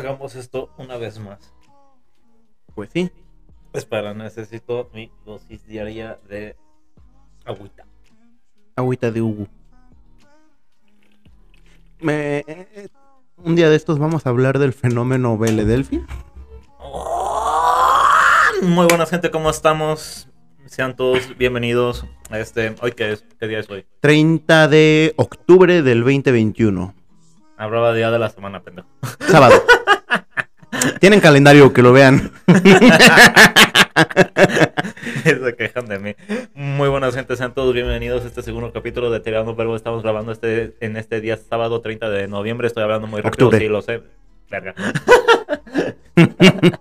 hagamos esto una vez más. Pues sí. Espera, necesito mi dosis diaria de agüita. Agüita de Hugo. Me... eh, Un día de estos vamos a hablar del fenómeno Belle Delphi. Muy buenas gente, ¿cómo estamos? Sean todos bienvenidos a este... ¿Hoy qué es? ¿Qué día es hoy? 30 de octubre del 2021. Hablaba día de la semana, pendejo. Sábado. Tienen calendario que lo vean. Se quejan de mí. Muy buenas gente, sean todos bienvenidos a este segundo capítulo de Tirando Verbo. Estamos grabando este en este día sábado 30 de noviembre. Estoy hablando muy rápido, Octubre. sí, lo sé. Verga.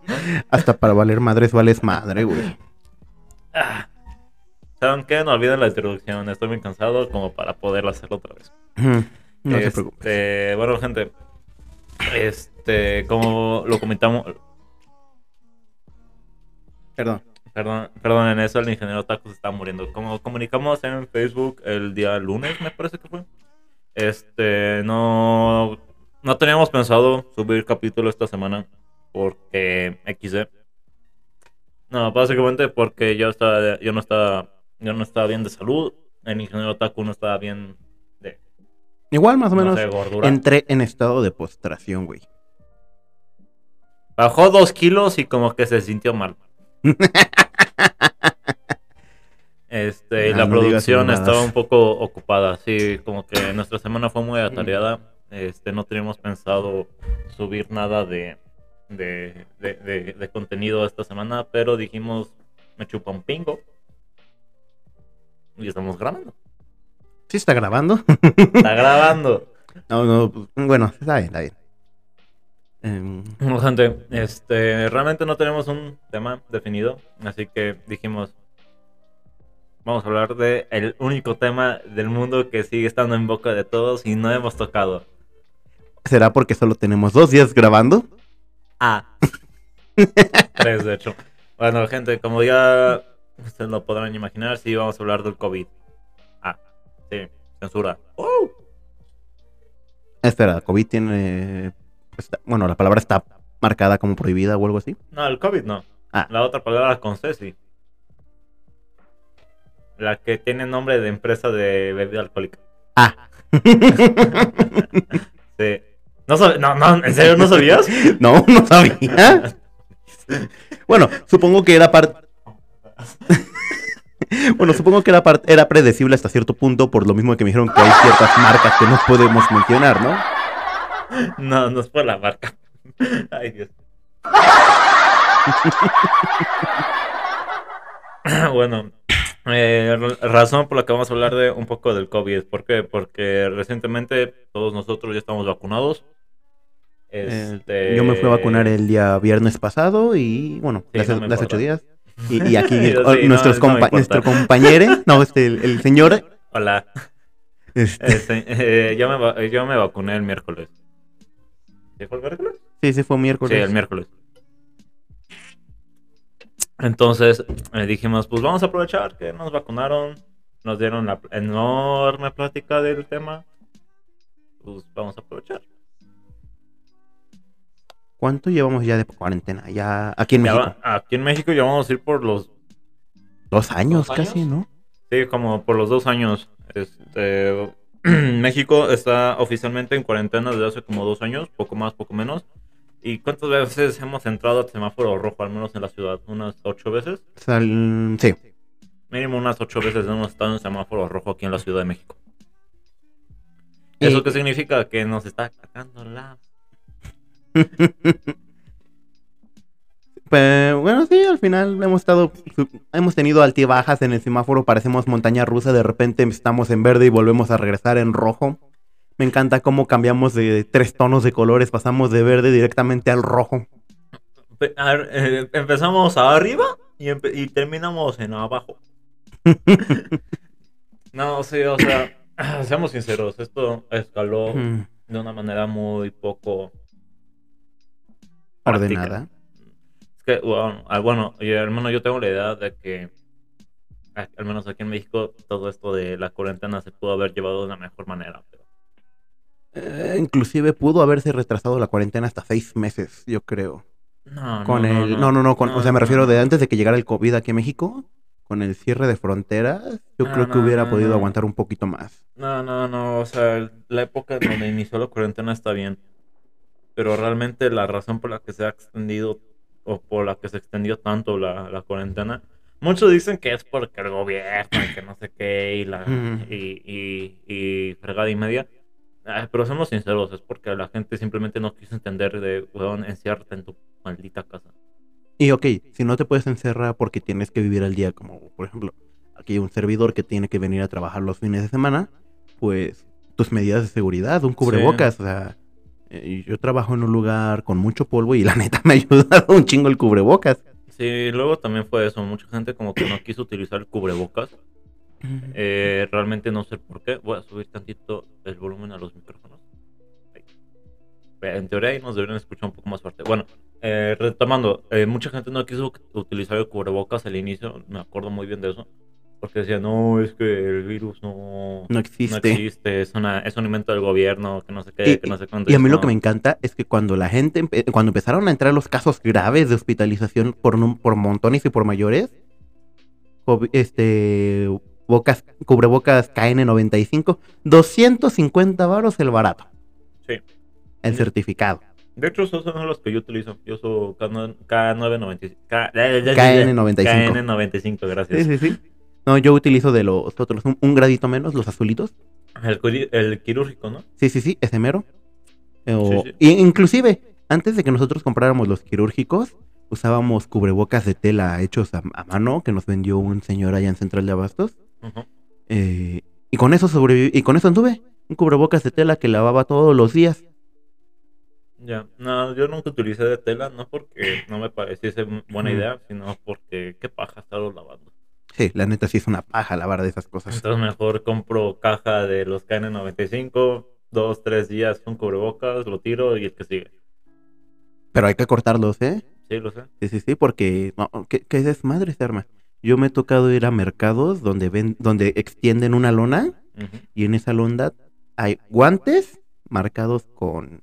Hasta para valer madres vales madre, güey. Ah. ¿Saben qué? No olviden la introducción. Estoy muy cansado como para poder hacerlo otra vez. No se Este, preocupe. Bueno, gente. Este, como lo comentamos. Perdón. Perdón, perdón, en eso el ingeniero Taco se está muriendo. Como comunicamos en Facebook el día lunes, me parece que fue. Este, no. No teníamos pensado subir capítulo esta semana. Porque XD. No, básicamente porque yo estaba, yo no estaba, yo no estaba bien de salud. El ingeniero Taku no estaba bien de, Igual más o no menos sé, entré en estado de postración, güey. Bajó dos kilos y como que se sintió mal. Este, Ah, la no digas producción estaba un poco ocupada, sí, como que nuestra semana fue muy atareada. Este, no teníamos pensado subir nada de, de, de, de- de contenido esta semana, pero dijimos, me chupa un pingo. Y estamos grabando. ¿Sí está grabando? Está grabando. no, no, pues, bueno, está bien, está bien. Em, Bueno, gente, este, realmente no tenemos un tema definido, así que dijimos, vamos a hablar de el único tema del mundo que sigue estando en boca de todos y no hemos tocado. ¿Será porque solo tenemos dos días grabando? Ah. Tres, de hecho. Bueno, gente, como ya ustedes lo podrán imaginar, sí vamos a hablar del COVID. Ah, sí, censura. Espera, COVID tiene... está- bueno, la palabra está marcada como prohibida o algo así. No, el COVID no. Ah. La otra palabra con C, sí. La que tiene nombre de empresa de bebida alcohólica. Ah. Sí. No, no, no, ¿en serio no sabías? no, no sabía. Bueno, supongo que era parte... bueno, supongo que era, era predecible hasta cierto punto por lo mismo que me dijeron que hay ciertas marcas que no podemos mencionar, ¿no? No, no es por la marca. Ay, Dios. bueno, eh, ra- razón por la que vamos a hablar de un poco del COVID. ¿Por qué? Porque recientemente todos nosotros ya estamos vacunados. Eh, Este, Yo me fui a vacunar el día viernes pasado y, bueno, Sí, no importa. ocho días. Y, y aquí sí, no, nuestros no compa- importa. nuestro compañero, no, este, el, el señor, Hola. este, Este, eh, yo, me, yo me vacuné el miércoles. ¿Sí fue el miércoles? sí, sí fue miércoles. Sí, el miércoles. Entonces eh, dijimos, pues vamos a aprovechar que nos vacunaron, nos dieron la enorme plática del tema. Pues vamos a aprovechar. ¿Cuánto llevamos ya de cuarentena? Ya aquí en Ya México. va- aquí en México ya vamos a ir por los, Dos años ¿Dos casi, años? ¿no? sí, como por los dos años. Este, México está oficialmente en cuarentena desde hace como dos años, poco más, poco menos. ¿Y cuántas veces hemos entrado al semáforo rojo, al menos en la ciudad? ¿Unas ocho veces? Sal- sí. Mínimo unas ocho veces hemos estado en semáforo rojo aquí en la Ciudad de México. ¿Eso Y- qué significa? Que nos está atacando la... Bueno, sí, al final hemos estado, hemos tenido altibajas en el semáforo, parecemos montaña rusa, de repente estamos en verde y volvemos a regresar en rojo. Me encanta cómo cambiamos de tres tonos de colores, pasamos de verde directamente al rojo. Eh, empezamos arriba y, empe- y terminamos en abajo. no, sí, o sea, seamos sinceros, esto escaló Mm, de una manera muy poco... Ordenada. Que, bueno, ah, bueno, al menos yo tengo la idea de que, al menos aquí en México, todo esto de la cuarentena se pudo haber llevado de una mejor manera. Pero Eh, inclusive pudo haberse retrasado la cuarentena hasta seis meses, yo creo. No, Con no, el... No, no, no, con- o sea, me refiero de antes de que llegara el COVID aquí a México, con el cierre de fronteras, yo No, creo que hubiera no, podido aguantar un poquito más. No, no, no, o sea, la época en donde inició la cuarentena está bien, pero realmente la razón por la que se ha extendido o por la que se extendió tanto la, la cuarentena, muchos dicen que es porque el gobierno y que no sé qué y la Ujú. y, y, y fregada y media, Ah, pero somos sinceros, es porque la gente simplemente no quiso entender de, weón, enciérrate en tu maldita casa. Y ok, si no te puedes encerrar porque tienes que vivir al día, como por ejemplo, aquí hay un servidor que tiene que venir a trabajar los fines de semana, pues tus medidas de seguridad, un cubrebocas, o sea, eh, yo trabajo en un lugar con mucho polvo y la neta me ha ayudado un chingo el cubrebocas. Sí, luego también fue eso, mucha gente como que no quiso utilizar el cubrebocas Eh, realmente no sé por qué. Voy a subir tantito el volumen a los micrófonos. En teoría ahí nos deberían escuchar un poco más fuerte. Bueno, eh, retomando, eh, mucha gente no quiso utilizar el cubrebocas al inicio. Me acuerdo muy bien de eso. Porque decía, no, es que el virus no, No no existe. existe, es, una, es un invento del gobierno, que no sé qué, Y, que no sé cuánto. y a mí lo que me encanta es que cuando la gente, empe- cuando empezaron a entrar los casos graves de hospitalización por, por montones y por mayores, este, bocas, cubrebocas KN95, 250 varos el barato, Sí. el certificado. De hecho, esos son los que yo utilizo. Yo uso K9- K995. K- KN95. KN95, gracias. Sí, sí, sí. No, yo utilizo de los otros, un, un gradito menos, los azulitos. El, quirúrgico, ¿no? Sí, sí, sí, ese mero. Eh, o- Sí, sí. y inclusive, antes de que nosotros compráramos los quirúrgicos, usábamos cubrebocas de tela hechos a, a mano que nos vendió un señor allá en Central de Abastos. Eh, y con eso sobreviví, y con eso anduve. Un cubrebocas de tela que lavaba todos los días. Ya, no, yo nunca utilicé de tela, no porque no me pareciese buena idea, sino porque qué paja estarlo lavando. Sí, la neta sí es una paja lavar de esas cosas. Entonces mejor compro caja de los KN95, dos, tres días un cubrebocas, lo tiro y el que sigue. Pero hay que cortarlos, ¿eh? Sí, lo sé. Sí, sí, sí, porque no, ¿qué, qué desmadre se arma? Yo me he tocado ir a mercados donde ven, donde extienden una lona y en esa lona hay guantes marcados con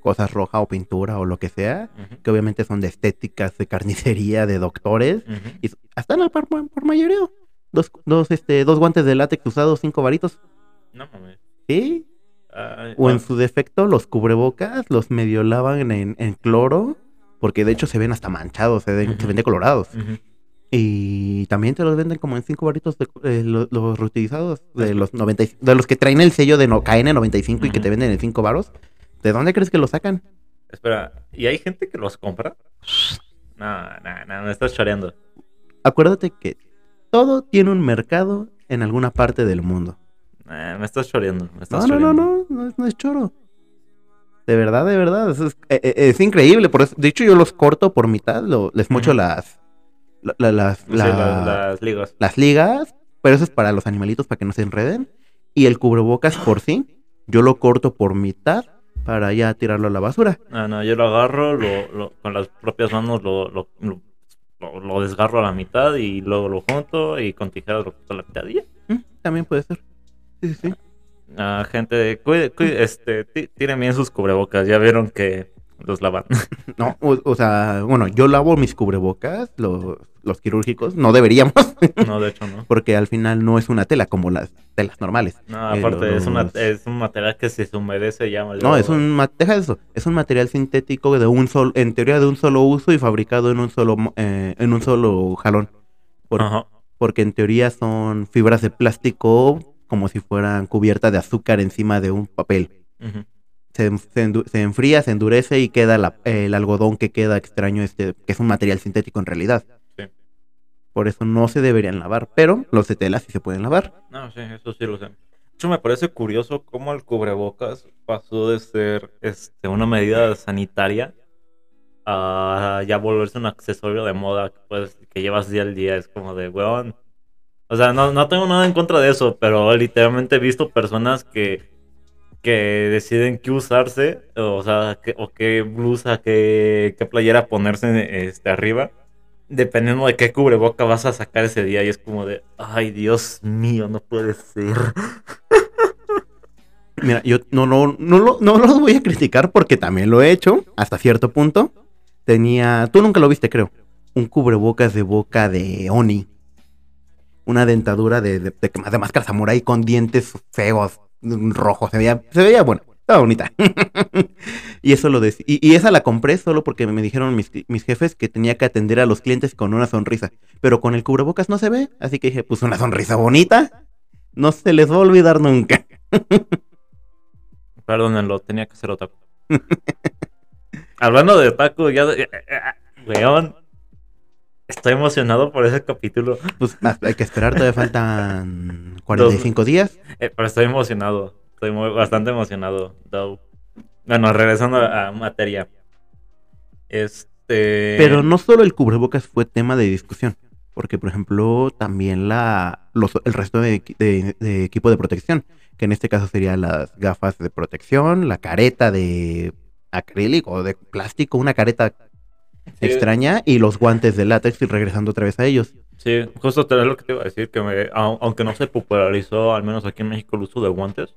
cosas rojas o pintura o lo que sea, que obviamente son de estéticas, de carnicería, de doctores, y hasta en la por, por mayoreo. Dos, dos, este, dos guantes de látex usados, cinco varitos. No mames. ¿Sí? O en su defecto, los cubrebocas los medio lavan en, en cloro, porque de hecho se ven hasta manchados, se ven, se ven decolorados. ujú. Y también te los venden como en cinco varitos de, eh, lo- los, reutilizados, de los 90, y- de los que traen el sello de no, KN95 y que te venden en cinco varos. ¿De dónde crees que lo sacan? Espera, ¿y hay gente que los compra? No, no, no, me estás choreando. Acuérdate que todo tiene un mercado en alguna parte del mundo. Me estás choreando. Me No, estás no, no, choreando. no, no es, no es choro. De verdad, de verdad, es, eh, eh, es increíble. Por eso, de hecho, yo los corto por mitad, lo- les mocho Ujú. las, la- la- las, Sí, la- las, las ligas. las ligas, pero eso es para los animalitos para que no se enreden. Y el cubrebocas por sí, yo lo corto por mitad para ya tirarlo a la basura. No, no, yo lo agarro, lo, lo- con las propias manos lo, lo, lo, desgarro a la mitad y luego lo junto y con tijeras lo corto a la mitad y ya. Mm, También puede ser. Sí, sí, sí. Ah, gente, cuide, cuide, este, ti- tiren bien sus cubrebocas, ya vieron que los lavan. No, o, o sea, bueno, yo lavo mis cubrebocas, los, los quirúrgicos, no deberíamos, no, de hecho no. porque al final no es una tela como las telas normales. No, Eh, aparte es, una, es un material que si se humedece ya No, es un, deja eso, es un material sintético de un solo, en teoría de un solo uso y fabricado en un solo, eh, en un solo jalón. Por- Ajá. porque en teoría son fibras de plástico como si fueran cubiertas de azúcar encima de un papel. Ujú. Se, se se enfría, se endurece y queda la- el algodón que queda extraño, este, que es un material sintético en realidad. Sí. Por eso no se deberían lavar, pero los de tela sí se pueden lavar. No, sí, eso sí lo sé. De hecho, me parece curioso cómo el cubrebocas pasó de ser este, una medida sanitaria a ya volverse un accesorio de moda pues, que llevas día al día. Es como de, weón. O sea, no, no tengo nada en contra de eso, pero literalmente he visto personas que, que deciden qué usarse, o sea, qué- o qué blusa, qué, qué playera ponerse este, arriba dependiendo de qué cubreboca vas a sacar ese día. Y es como de, ay, Dios mío, no puede ser. Mira, yo no, no, no, lo- no los voy a criticar porque también lo he hecho hasta cierto punto. Tenía, tú nunca lo viste, creo, un cubrebocas de boca de Oni. Una dentadura de, de, de, de máscara samurai con dientes feos, rojos. Se veía, se veía bueno, estaba bonita. y eso lo decía. Y, esa la compré solo porque me dijeron mis, mis jefes que tenía que atender a los clientes con una sonrisa. Pero con el cubrebocas no se ve. Así que dije, pues una sonrisa bonita. No se les va a olvidar nunca. Perdónenlo, tenía que ser otaku. Hablando de otaku, ya. eh, eh, Weón. Estoy emocionado por ese capítulo. Pues hasta hay que esperar, todavía faltan 45 días. Eh, pero estoy emocionado. Estoy muy, bastante emocionado. though. Bueno, regresando a, a materia. Este. Pero no solo el cubrebocas fue tema de discusión. Porque, por ejemplo, también la los, el resto de, de- de equipo de protección. Que en este caso serían las gafas de protección, la careta de acrílico o de plástico, una careta Sí, extraña, y los guantes de látex y regresando otra vez a ellos. Sí, justo te lo que te iba a decir, que me- aunque no se popularizó, al menos aquí en México, el uso de guantes,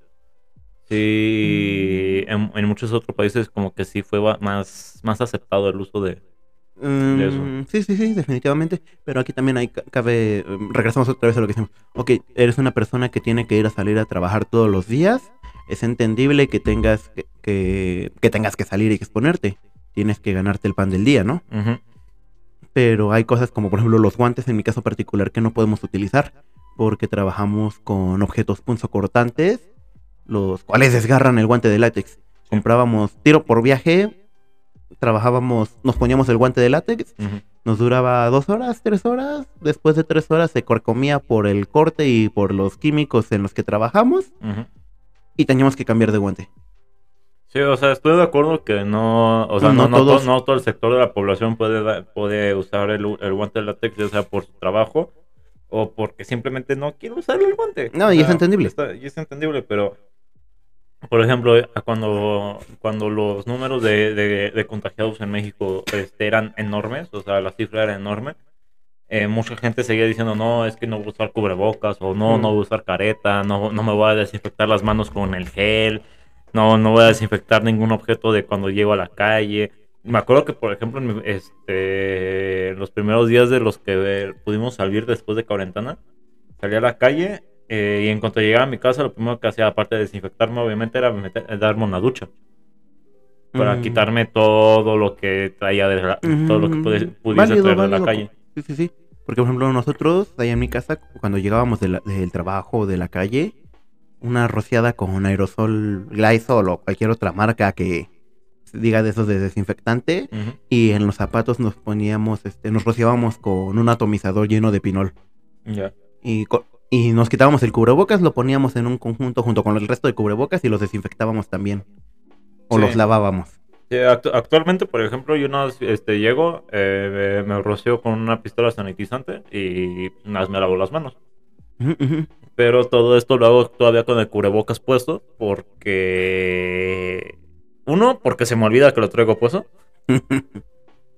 sí, en, en muchos otros países como que sí fue más, más aceptado el uso de... De eso. Mm, sí, sí, sí, definitivamente. Pero aquí también hay, ca- cabe, mm, regresamos otra vez a lo que decimos. Ok, eres una persona que tiene que ir a salir a trabajar todos los días. Es entendible que tengas que, que, que tengas que salir y exponerte. Tienes que ganarte el pan del día, ¿no? Pero hay cosas como, por ejemplo, los guantes, en mi caso particular, que no podemos utilizar porque trabajamos con objetos punzocortantes, los cuales desgarran el guante de látex. Comprábamos tiro por viaje, trabajábamos, nos poníamos el guante de látex, nos duraba dos horas, tres horas. Después de tres horas se corcomía por el corte y por los químicos en los que trabajamos y teníamos que cambiar de guante. Sí, o sea, estoy de acuerdo que no, o sea, No no, no, todos- no todo el sector de la población puede, puede usar el, el guante de látex, ya sea por su trabajo o porque simplemente no quiere usar el guante. No, O y es entendible. está- y es entendible, pero, por ejemplo, cuando, cuando los números de, de- de contagiados en México este, eran enormes, o sea, la cifra era enorme, eh, mucha gente seguía diciendo, no, es que no voy a usar cubrebocas, o no, Mm. no voy a usar careta, no, no me voy a desinfectar las manos con el gel, no, no voy a desinfectar ningún objeto de cuando llego a la calle. Me acuerdo que, por ejemplo, en, este, los primeros días de los que eh, pudimos salir después de cuarentena, salí a la calle eh, y en cuanto llegaba a mi casa, lo primero que hacía, aparte de desinfectarme, obviamente, era meter- darme una ducha. Para Mm. quitarme todo lo que traía de la- todo lo que Mm, pudiese válido, traer de la calle. Sí, sí, sí. Porque, por ejemplo, nosotros, allá en mi casa, cuando llegábamos de la- del trabajo o de la calle, una rociada con aerosol Lysol o cualquier otra marca que diga de esos de desinfectante, y en los zapatos nos poníamos, este, nos rociábamos con un atomizador lleno de pinol. Ya. Y, y nos quitábamos el cubrebocas, lo poníamos en un conjunto junto con el resto de cubrebocas y los desinfectábamos también. O Sí. los lavábamos. Sí, actualmente, por ejemplo, yo no este, llego, eh, me rocío con una pistola sanitizante y me lavo las manos. Pero todo esto lo hago todavía con el cubrebocas puesto porque... Uno, porque se me olvida que lo traigo puesto.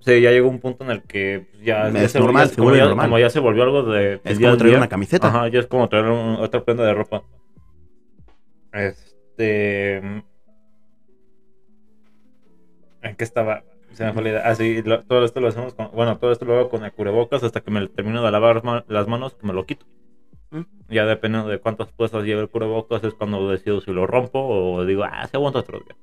Sí, ya llegó un punto en el que pues, ya, Es se normal, volvió, se como, ya, normal. como ya se volvió algo de... Es día como traer día. una camiseta. Ajá, ya es como traer un- otra prenda de ropa. Este. ¿En qué estaba? Se me fue la idea. Ah, sí, lo- todo esto lo hacemos con. Bueno, todo esto lo hago con el cubrebocas hasta que me termino de lavar las manos, me lo quito. Ya dependiendo de cuántas puestas lleve el cubrebocas, es cuando decido si lo rompo o digo, ah, se aguanta otro día.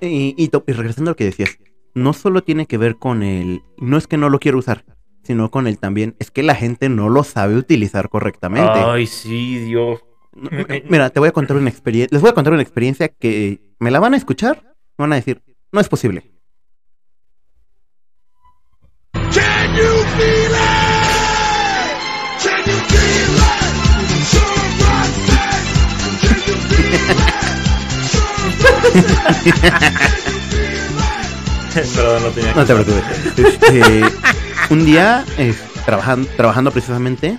Y, y regresando a lo que decías, no solo tiene que ver con el, no es que no lo quiero usar, sino con el también, es que la gente no lo sabe utilizar correctamente. Ay, sí, Dios. Eh, Mira, te voy a contar una experiencia, les voy a contar una experiencia que me la van a escuchar, me van a decir, no es posible. Can you feel it? Can you feel it? Perdón, no tenía No te preocupes. Este, un día, eh, trabajan- trabajando precisamente,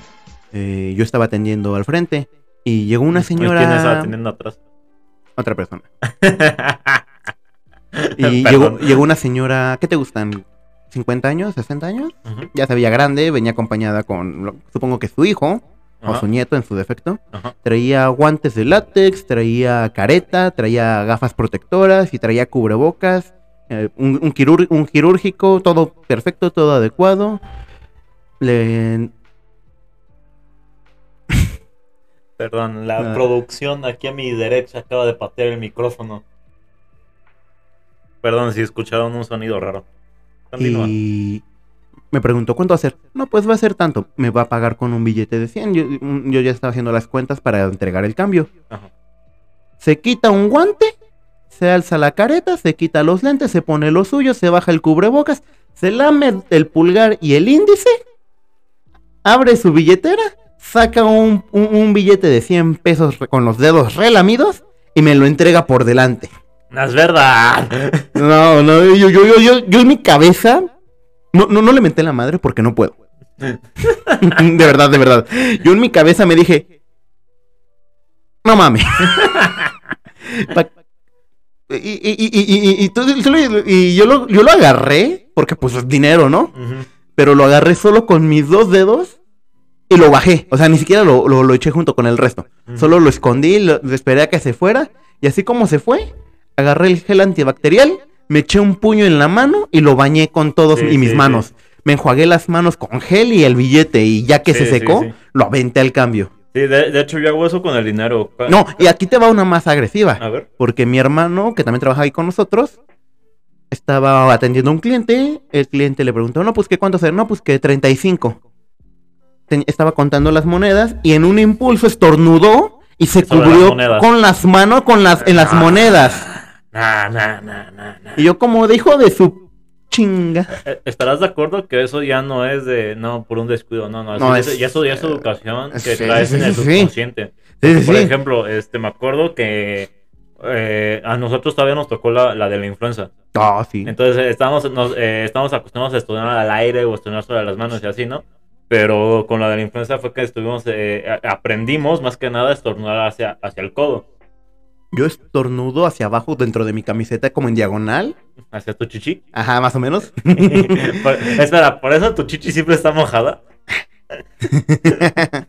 eh, yo estaba atendiendo al frente y llegó una ¿Quién estaba señora, atendiendo atrás? otra persona. Y llegó, llegó una señora, ¿qué te gustan? ¿50 años? ¿60 años? Ujú. Ya se veía grande, venía acompañada con, lo- supongo que su hijo. O Ajá. su nieto en su defecto. Ajá. Traía guantes de látex, traía careta, traía gafas protectoras y traía cubrebocas, eh, un, un quirúr- un quirúrgico, todo perfecto, todo adecuado. Le... Perdón, la Ah. producción aquí a mi derecha acaba de patear el micrófono. Perdón si escucharon un sonido raro. Continúa. Y me preguntó, ¿cuánto va a ser? No, pues va a ser tanto. Me va a pagar con un billete de 100. Yo, yo ya estaba haciendo las cuentas para entregar el cambio. Ajá. Se quita un guante, se alza la careta, se quita los lentes, se pone lo suyo, se baja el cubrebocas, se lame el pulgar y el índice, abre su billetera, saca un, un- un billete de 100 pesos con los dedos relamidos y me lo entrega por delante. No es verdad. No, no, yo, yo, yo, yo, yo en mi cabeza no, no, no le menté la madre porque no puedo. de verdad, de verdad. Yo en mi cabeza me dije, no mames. Y, y, y, y, yo, lo, yo lo agarré porque pues es dinero, ¿no? Pero lo agarré solo con mis dos dedos y lo bajé. O sea, ni siquiera lo, lo, lo eché junto con el resto. Solo lo escondí, lo esperé a que se fuera. Y así como se fue, agarré el gel antibacterial, me eché un puño en la mano y lo bañé con todos Sí, y mis sí, manos. sí. Me enjuagué las manos con gel y el billete. Y ya que se secó, lo aventé al cambio. Sí, de, de hecho yo hago eso con el dinero. No, y aquí te va una más agresiva. A ver. Porque mi hermano, que también trabaja ahí con nosotros, estaba atendiendo a un cliente. El cliente le preguntó, no, pues que cuánto hacer. No, pues que 35. Ten- estaba contando las monedas y en un impulso estornudó y se Sobre cubrió con las manos con las, en las Ah. monedas. Nah, nah, nah, nah, nah. Y yo como de hijo de su chinga. Eh, ¿Estarás de acuerdo que eso ya no es de, no, por un descuido, no, no, No, eso, es- ya eso ya es educación que sí, traes sí, en el subconsciente. Sí, por sí. ejemplo, este, me acuerdo que eh, a nosotros todavía nos tocó la, la de la influenza. Ah, sí. Entonces eh, estábamos, nos, eh, estábamos acostumbrados a estornudar al aire o estornudar sobre las manos y así, ¿no? Pero con la de la influenza fue que estuvimos, eh, aprendimos más que nada a estornudar hacia, hacia el codo, Yo estornudo hacia abajo dentro de mi camiseta como en diagonal. hacia tu chichi. Ajá, más o menos. Por- espera, ¿por eso tu chichi siempre está mojada?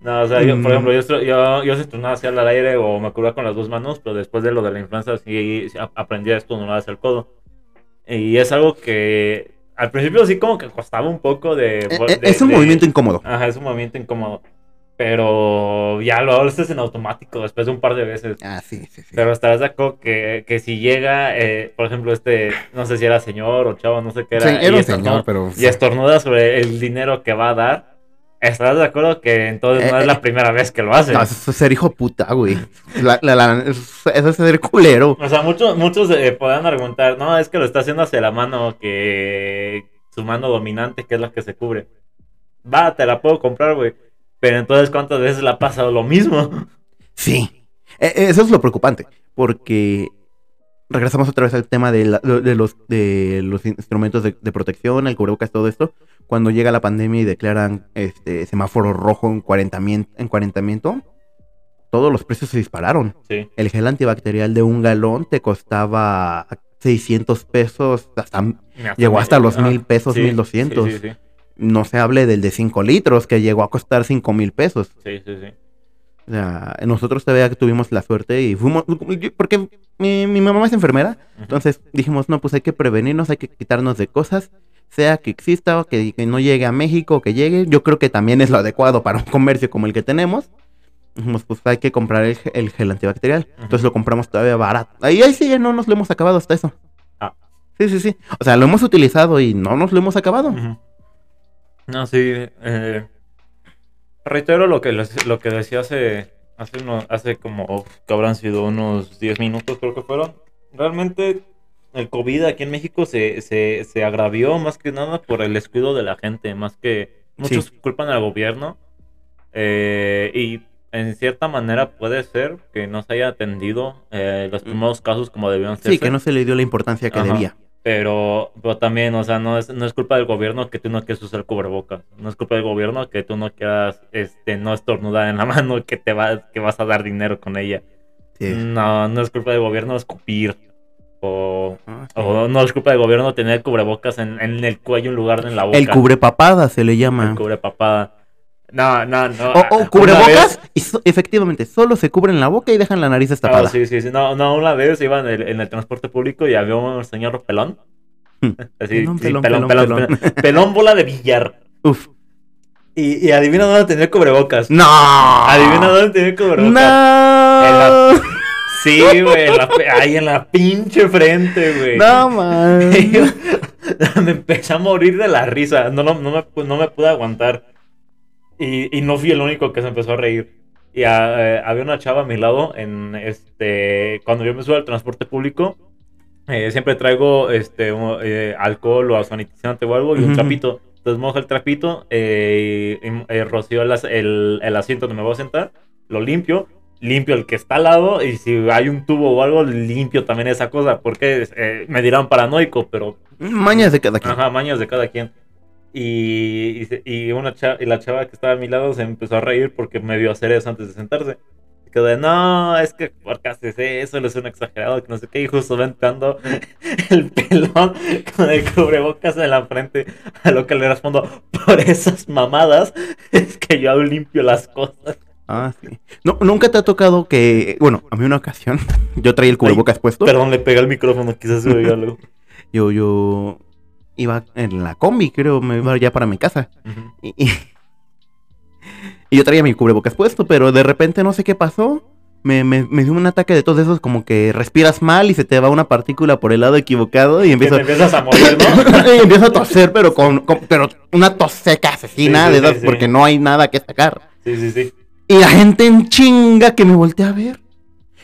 No, o sea, yo, por Mm. ejemplo, yo, yo, yo se estornudaba hacia el aire o me cubría con las dos manos, pero después de lo de la influenza sí, sí a- aprendí a estornudar hacia el codo. Y es algo que al principio sí como que costaba un poco de... Eh, de- eh, es un de- movimiento incómodo. Ajá, es un movimiento incómodo. Pero ya lo haces en automático después de un par de veces. Ah, sí, sí, sí. Pero estarás de acuerdo que, que si llega, eh, por ejemplo, este, no sé si era señor o chavo, no sé qué era. Sí, era y un estornuda- señor, pero... Y estornuda sobre el dinero que va a dar. Estarás de acuerdo que entonces no Eh, es eh, la primera vez que lo hace. No, eso es ser hijo puta, güey. La- la- la- eso es ser culero. O sea, muchos, muchos eh, podrán argumentar, no, es que lo está haciendo hacia la mano que su mano dominante, que es la que se cubre. Va, te la puedo comprar, güey. Pero entonces, ¿cuántas veces le ha pasado lo mismo? Sí. Eh, eh, eso es lo preocupante. Porque regresamos otra vez al tema de, la- de los, de los instrumentos de, de protección, el cubrebocas, todo esto. Cuando llega la pandemia y declaran este semáforo rojo en cuarentamiento, en cuarentamiento, todos los precios se dispararon. Sí. El gel antibacterial de un galón te costaba 600 pesos, hasta Llegó hasta los mil pesos, mil doscientos. Sí, sí, sí. No se hable del de 5 litros, que llegó a costar 5 mil pesos. sí, sí, sí. O sea, nosotros todavía tuvimos la suerte y fuimos, porque mi, mi mamá es enfermera, entonces dijimos, no, pues hay que prevenirnos, hay que quitarnos de cosas, sea que exista o que, que no llegue a México o que llegue, yo creo que también es lo adecuado para un comercio como el que tenemos. Dijimos, pues hay que comprar el, ge- el gel antibacterial. Entonces lo compramos todavía barato. Ahí, ahí sí, no nos lo hemos acabado hasta eso. Ah. Sí, sí, sí. O sea, lo hemos utilizado y no nos lo hemos acabado. Ujú. No, sí. eh, reitero lo que, les- lo que decía hace, hace, uno- hace como que habrán sido unos 10 minutos, creo que fueron. Realmente el COVID aquí en México se, se, se agravió más que nada por el descuido de la gente, más que muchos Sí. culpan al gobierno. eh, y en cierta manera puede ser que no se haya atendido eh, los primeros casos como debían ser. Sí, que no se le dio la importancia que Ajá. debía. Pero, pero también, o sea, no es, no es culpa del gobierno que tú no quieras usar cubrebocas. No es culpa del gobierno que tú no quieras este, no estornudar en la mano que te va, que vas a dar dinero con ella. Sí. No, no es culpa del gobierno escupir. O, Ah, sí. o no es culpa del gobierno tener cubrebocas en, en el cuello en lugar de en la boca. El cubrepapada se le llama. El cubrepapada. No, no, no. O, o cubrebocas vez- y so- efectivamente solo se cubren la boca y dejan la nariz No, destapada. sí, sí, sí. No, no, una vez iba en el, en el transporte público y había un señor pelón. Hmm. Así, Pelón, sí, pelón, pelón, pelón, pelón, pelón. pelón. Pelón bola de billar. Uf. Y, y adivina dónde tenía cubrebocas. No. Adivina dónde tenía cubrebocas. No. Sí, güey, en la, ahí en la pinche frente, güey. No, man. Me empecé a morir de la risa. No, no, no, me, no me pude aguantar. Y, y no fui el único que se empezó a reír. Y ah, eh, había una chava a mi lado en este. Cuando yo me subo al transporte público, eh, siempre traigo este un- eh, alcohol o sanitizante o algo y un Ujú. trapito. Entonces mojo el trapito, eh, y, eh, rocío el, el, el asiento donde me voy a sentar, lo limpio, limpio el que está al lado y si hay un tubo o algo, limpio también esa cosa, porque eh, me dirán paranoico, pero Mañas de cada quien. Ajá, mañas de cada quien. Y, y, una chava, y la chava que estaba a mi lado se empezó a reír porque me vio hacer eso antes de sentarse. Y quedó de, no, es que ¿por qué haces eso? Eres un exagerado, que no sé qué. Y justo va entrando el pelón con el cubrebocas en la frente. A lo que le respondo, por esas mamadas es que yo limpio las cosas. Ah, sí. No, nunca te ha tocado que, bueno, a mí una ocasión, yo traía el cubrebocas puesto. Perdón, le pegué el micrófono, quizás se oiga algo. Yo, yo iba en la combi, creo, me iba ya para mi casa. Y, y- y yo traía mi cubrebocas puesto, pero de repente no sé qué pasó. Me, me, me dio un ataque de todos esos, como que respiras mal y se te va una partícula por el lado equivocado y empiezo, empiezas a morir, ¿no? y empiezo a toser, pero con, con- pero una tos seca asesina Sí, sí, de esas sí. porque no hay nada que sacar. Sí, sí, sí. Y la gente en chinga que me voltea a ver.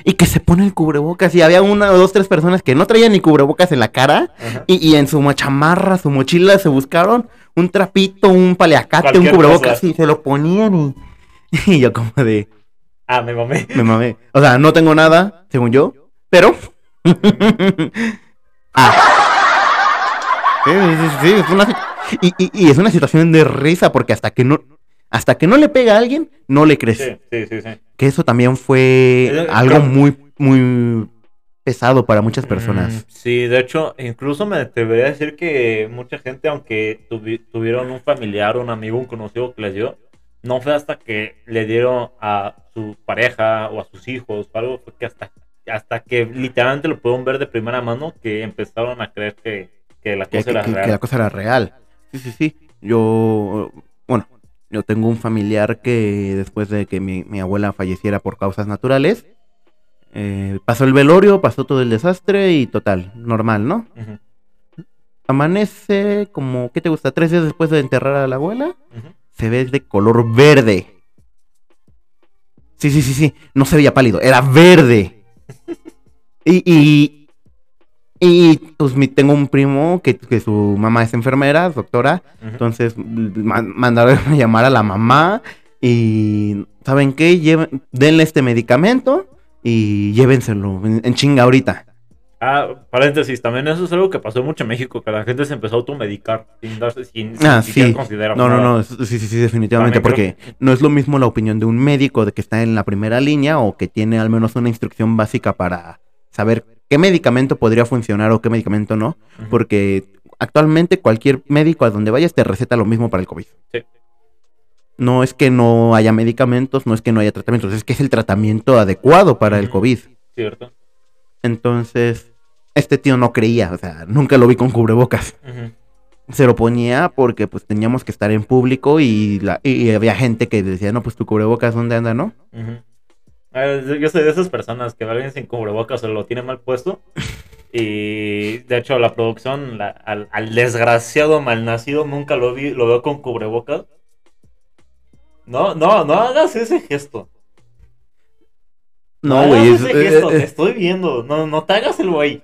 Y que se pone el cubrebocas. Y había una o dos, tres personas que no traían ni cubrebocas en la cara. Y, y en su chamarra, su mochila, se buscaron un trapito, un paliacate, un cubrebocas. cosa. Y se lo ponían y... Y yo como de... Ah, me mamé. Me mamé. O sea, no tengo nada, según yo. Pero... ah. Sí, sí, sí, es una... Y, y- y es una situación de risa porque hasta que no... Hasta que no le pega a alguien, no le crees. Sí, sí, sí, sí. Que eso también fue algo creo- muy, muy pesado para muchas personas. Mm, Sí, de hecho, incluso me atrevería a decir que mucha gente, aunque tuvi- tuvieron un familiar, un amigo, un conocido que les dio, no fue hasta que le dieron a su pareja o a sus hijos o algo, fue que hasta, hasta que literalmente lo pudieron ver de primera mano que empezaron a creer que, que la cosa que- era que- que real. la cosa era real. Sí, sí, sí. Yo, bueno, yo tengo un familiar que después de que mi, mi abuela falleciera por causas naturales, eh, pasó el velorio, pasó todo el desastre y total, normal, ¿no? Amanece como, ¿qué te gusta? Tres días después de enterrar a la abuela, se ve de color verde. Sí, sí, sí, sí. No se veía pálido, era verde. Y, y, y pues mi- tengo un primo que, que su mamá es enfermera, doctora. Entonces ma- mandaron a llamar a la mamá y ¿saben qué? Lleven- denle este medicamento y llévenselo en, en chinga ahorita. Ah, paréntesis, también eso es algo que pasó mucho en México, que la gente se empezó a automedicar sin darse, sin, Ah, sí. considerar No, no, no, sí, sí, sí, definitivamente, porque no es lo mismo la opinión de un médico de que está en la primera línea o que tiene al menos una instrucción básica para saber qué medicamento podría funcionar o qué medicamento no, porque actualmente cualquier médico a donde vayas te receta lo mismo para el COVID. Sí. No es que no haya medicamentos, no es que no haya tratamientos, es que es el tratamiento adecuado para el. COVID. Cierto. Entonces, este tío no creía, o sea, nunca lo vi con cubrebocas se lo ponía porque pues teníamos que estar en público y, la, y había gente que decía, no, pues tu cubrebocas, ¿dónde anda, no? Ah, yo- soy de esas personas que alguien sin cubrebocas se lo tiene mal puesto. Y de hecho, la producción, la- al, al desgraciado malnacido, nunca lo vi, lo veo con cubrebocas. No, no, no hagas ese gesto. No, güey. es- ese eh, gesto, eh, te estoy viendo. No, no te hagas el güey.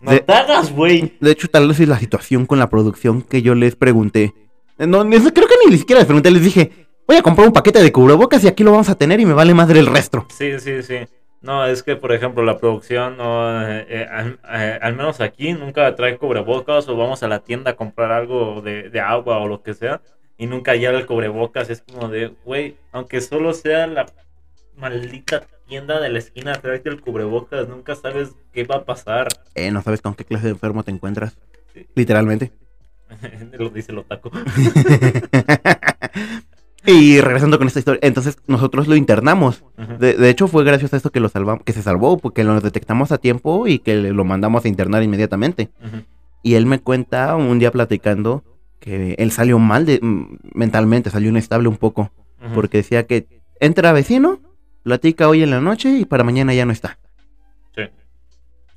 No De- te hagas, güey. de hecho, tal vez es la situación con la producción que yo les pregunté. Eh, No, creo que ni siquiera les pregunté, les dije, voy a comprar un paquete de cubrebocas y aquí lo vamos a tener y me vale madre el resto. Sí, sí, sí. No, es que, por ejemplo, la producción, no, eh, eh, al, eh, al menos aquí, nunca trae cubrebocas o vamos a la tienda a comprar algo de, de agua o lo que sea y nunca lleva el cubrebocas. Es como de, güey, aunque solo sea la maldita tienda de la esquina, tráete el cubrebocas, nunca sabes qué va a pasar. Eh, no sabes con qué clase de enfermo te encuentras. Sí. Literalmente. lo dice el otaku. Y regresando con esta historia, entonces nosotros lo internamos. De, de hecho, fue gracias a esto que lo salvamos, que se salvó, porque lo detectamos a tiempo y que lo mandamos a internar inmediatamente. Y él me cuenta un día platicando que él salió mal de, mm, mentalmente, salió inestable un poco, porque decía que entra vecino, platica hoy en la noche y para mañana ya no está. Sí.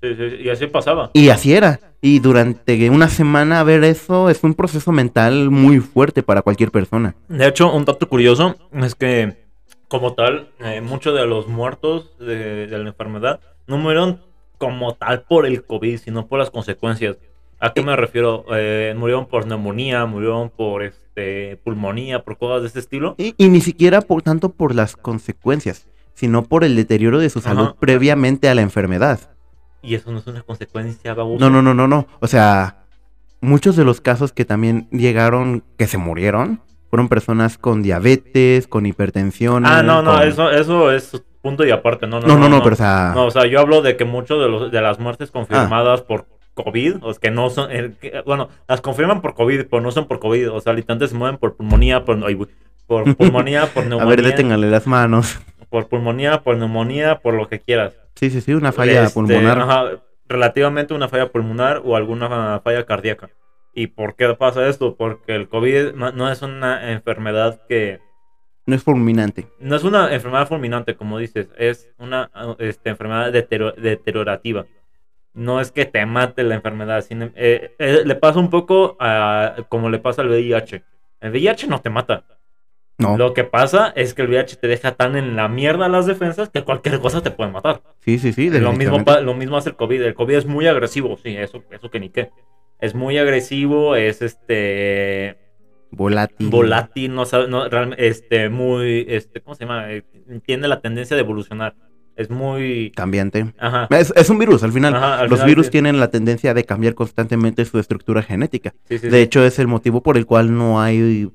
Sí, sí, y así pasaba. Y así era. Y durante una semana ver eso es un proceso mental muy fuerte para cualquier persona. De hecho, un dato curioso es que, como tal, eh, muchos de los muertos de, de la enfermedad no murieron como tal por el COVID, sino por las consecuencias. ¿A qué me refiero? Eh, murieron por neumonía, murieron por este, pulmonía, por cosas de ese estilo. Y, y ni siquiera por tanto por las consecuencias, sino por el deterioro de su salud Ajá. previamente a la enfermedad. Y eso no es una consecuencia. No, no, no, no, no. O sea, muchos de los casos que también llegaron, que se murieron, fueron personas con diabetes, con hipertensión. Ah, no, no, con- eso, eso es punto y aparte. No, no, No, no, no, pero o sea... No, o sea, yo hablo de que muchos de, los, de las muertes confirmadas por COVID, o sea, que no son, que- bueno, las confirman por COVID, pero no son por COVID, o sea, literalmente se mueven por pulmonía, por, pulmonía, por a neumonía, ver, deténgale las manos. Por pulmonía, por neumonía, por lo que quieras. Sí, sí, sí, una falla Este, pulmonar. ajá, relativamente una falla pulmonar o alguna falla cardíaca. ¿Y por qué pasa esto? Porque el COVID no- es una enfermedad que, No es fulminante. no es una enfermedad fulminante, como dices, es una este, enfermedad deteriorativa. No es que te mate la enfermedad, sino, eh, eh, le pasa un poco a, como le pasa al VIH. El VIH no te mata. No. Lo que pasa es que el VIH te deja tan en la mierda las defensas que cualquier cosa te puede matar. Sí, sí, sí. Lo mismo, lo mismo hace el COVID. El COVID es muy agresivo, sí, eso, eso que ni qué. Es muy agresivo, es este Volátil. volátil, no sabe, no, este, muy, este, ¿cómo se llama? Tiene la tendencia de evolucionar. Es muy, Cambiante. ajá, Es, es un virus, al final. Ajá, al Los final virus sí. tienen la tendencia de cambiar constantemente su estructura genética. sí, sí, De hecho, es el motivo por el cual no hay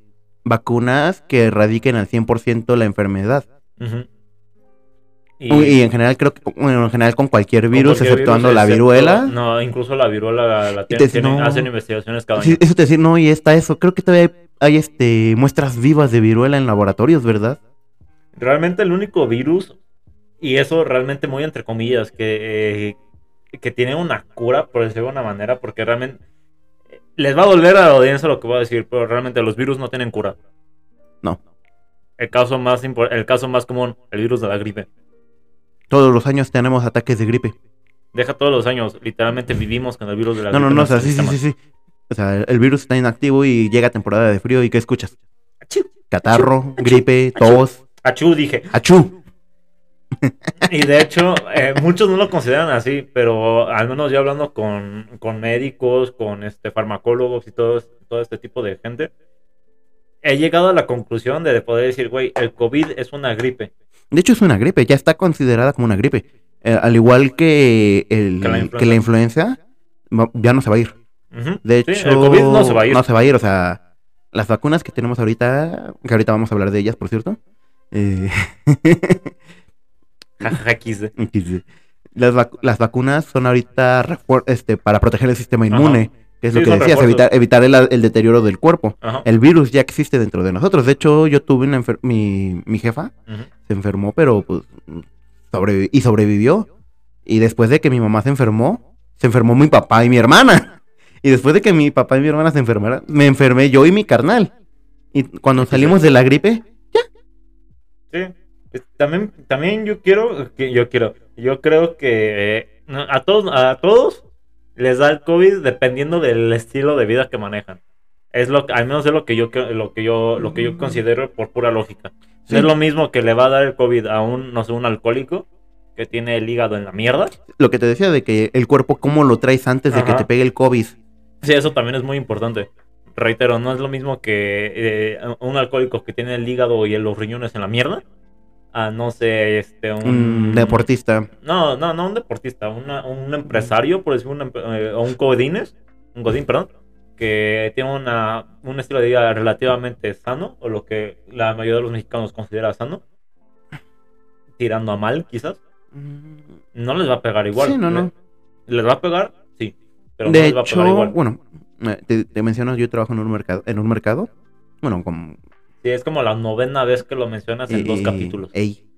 vacunas que erradiquen al 100% la enfermedad. Ujú. Y, en general, creo que bueno, en general con cualquier con virus, cualquier exceptuando virus, la excepto- viruela. No, incluso la viruela la Y tienen- te- tienen- no. hacen investigaciones cada Sí, año. eso te decir, no, y está eso. Creo que todavía hay, hay, este muestras vivas de viruela en laboratorios, ¿verdad? Realmente el único virus, y eso realmente muy entre comillas, que, eh, que tiene una cura, por decirlo de una manera, porque realmente les va a doler a la audiencia lo que voy a decir, pero realmente los virus no tienen cura. No. El caso más, el caso más común, el virus de la gripe. Todos los años tenemos ataques de gripe. Deja todos los años, literalmente vivimos con el virus de la No, no, gripe. no, en o sea, sí, sí, sí, sí. O sea, el virus está inactivo y llega temporada de frío y ¿qué escuchas? Achú, Catarro, gripe, tos, achú, dije. achú. Y de hecho, eh, muchos no lo consideran así, pero al menos yo hablando con, con médicos, con este farmacólogos y todo, todo este tipo de gente, he llegado a la conclusión de poder decir, güey, el COVID es una gripe. De hecho, es una gripe, ya está considerada como una gripe. Eh, al igual que, el, Que la que la influenza, ya no se va a ir. Ujú. De Sí, hecho, el COVID no se va a ir. No se va a ir, o sea, las vacunas que tenemos ahorita, que ahorita vamos a hablar de ellas, por cierto. eh, Jajaja, quise. las, vacu- las vacunas son ahorita este, para proteger el sistema Ajá. inmune, que es Sí, lo que decías, refuerzos. evitar, evitar el, el deterioro del cuerpo. Ajá. El virus ya existe dentro de nosotros. De hecho, yo tuve una enfer- mi, mi jefa se enfermó, pero pues sobrevi- y sobrevivió. Y después de que mi mamá se enfermó, se enfermó mi papá y mi hermana. Y después de que mi papá y mi hermana se enfermaran, me enfermé yo y mi carnal. Y cuando salimos de la gripe, Sí. También, también yo quiero, que yo quiero, yo creo que eh, no, a todos, a todos les da el COVID dependiendo del estilo de vida que manejan. Es lo al menos es lo que yo, lo que yo, lo que yo considero por pura lógica. Sí. Es lo mismo que le va a dar el COVID a un, no sé, un alcohólico que tiene el hígado en la mierda. lo que te decía de que el cuerpo, cómo lo traes antes de que te pegue el COVID. Sí, eso también es muy importante. Reitero, no es lo mismo que eh, un alcohólico que tiene el hígado y los riñones en la mierda. A no sé, este, un, Un deportista. No, no, no un deportista, una- un empresario, por decir, un, eh, o un godines, un godín, perdón, que tiene una, un estilo de vida relativamente sano, o lo que la mayoría de los mexicanos considera sano, tirando a mal, quizás, no les va a pegar igual. Sí, no, no. Le- ¿Les va a pegar? Sí, pero no de les va a pegar hecho, igual. bueno, eh, te, te menciono, yo trabajo en un mercado, en un mercado, bueno, con Sí, es como la novena vez que lo mencionas en dos Y- capítulos. Ey.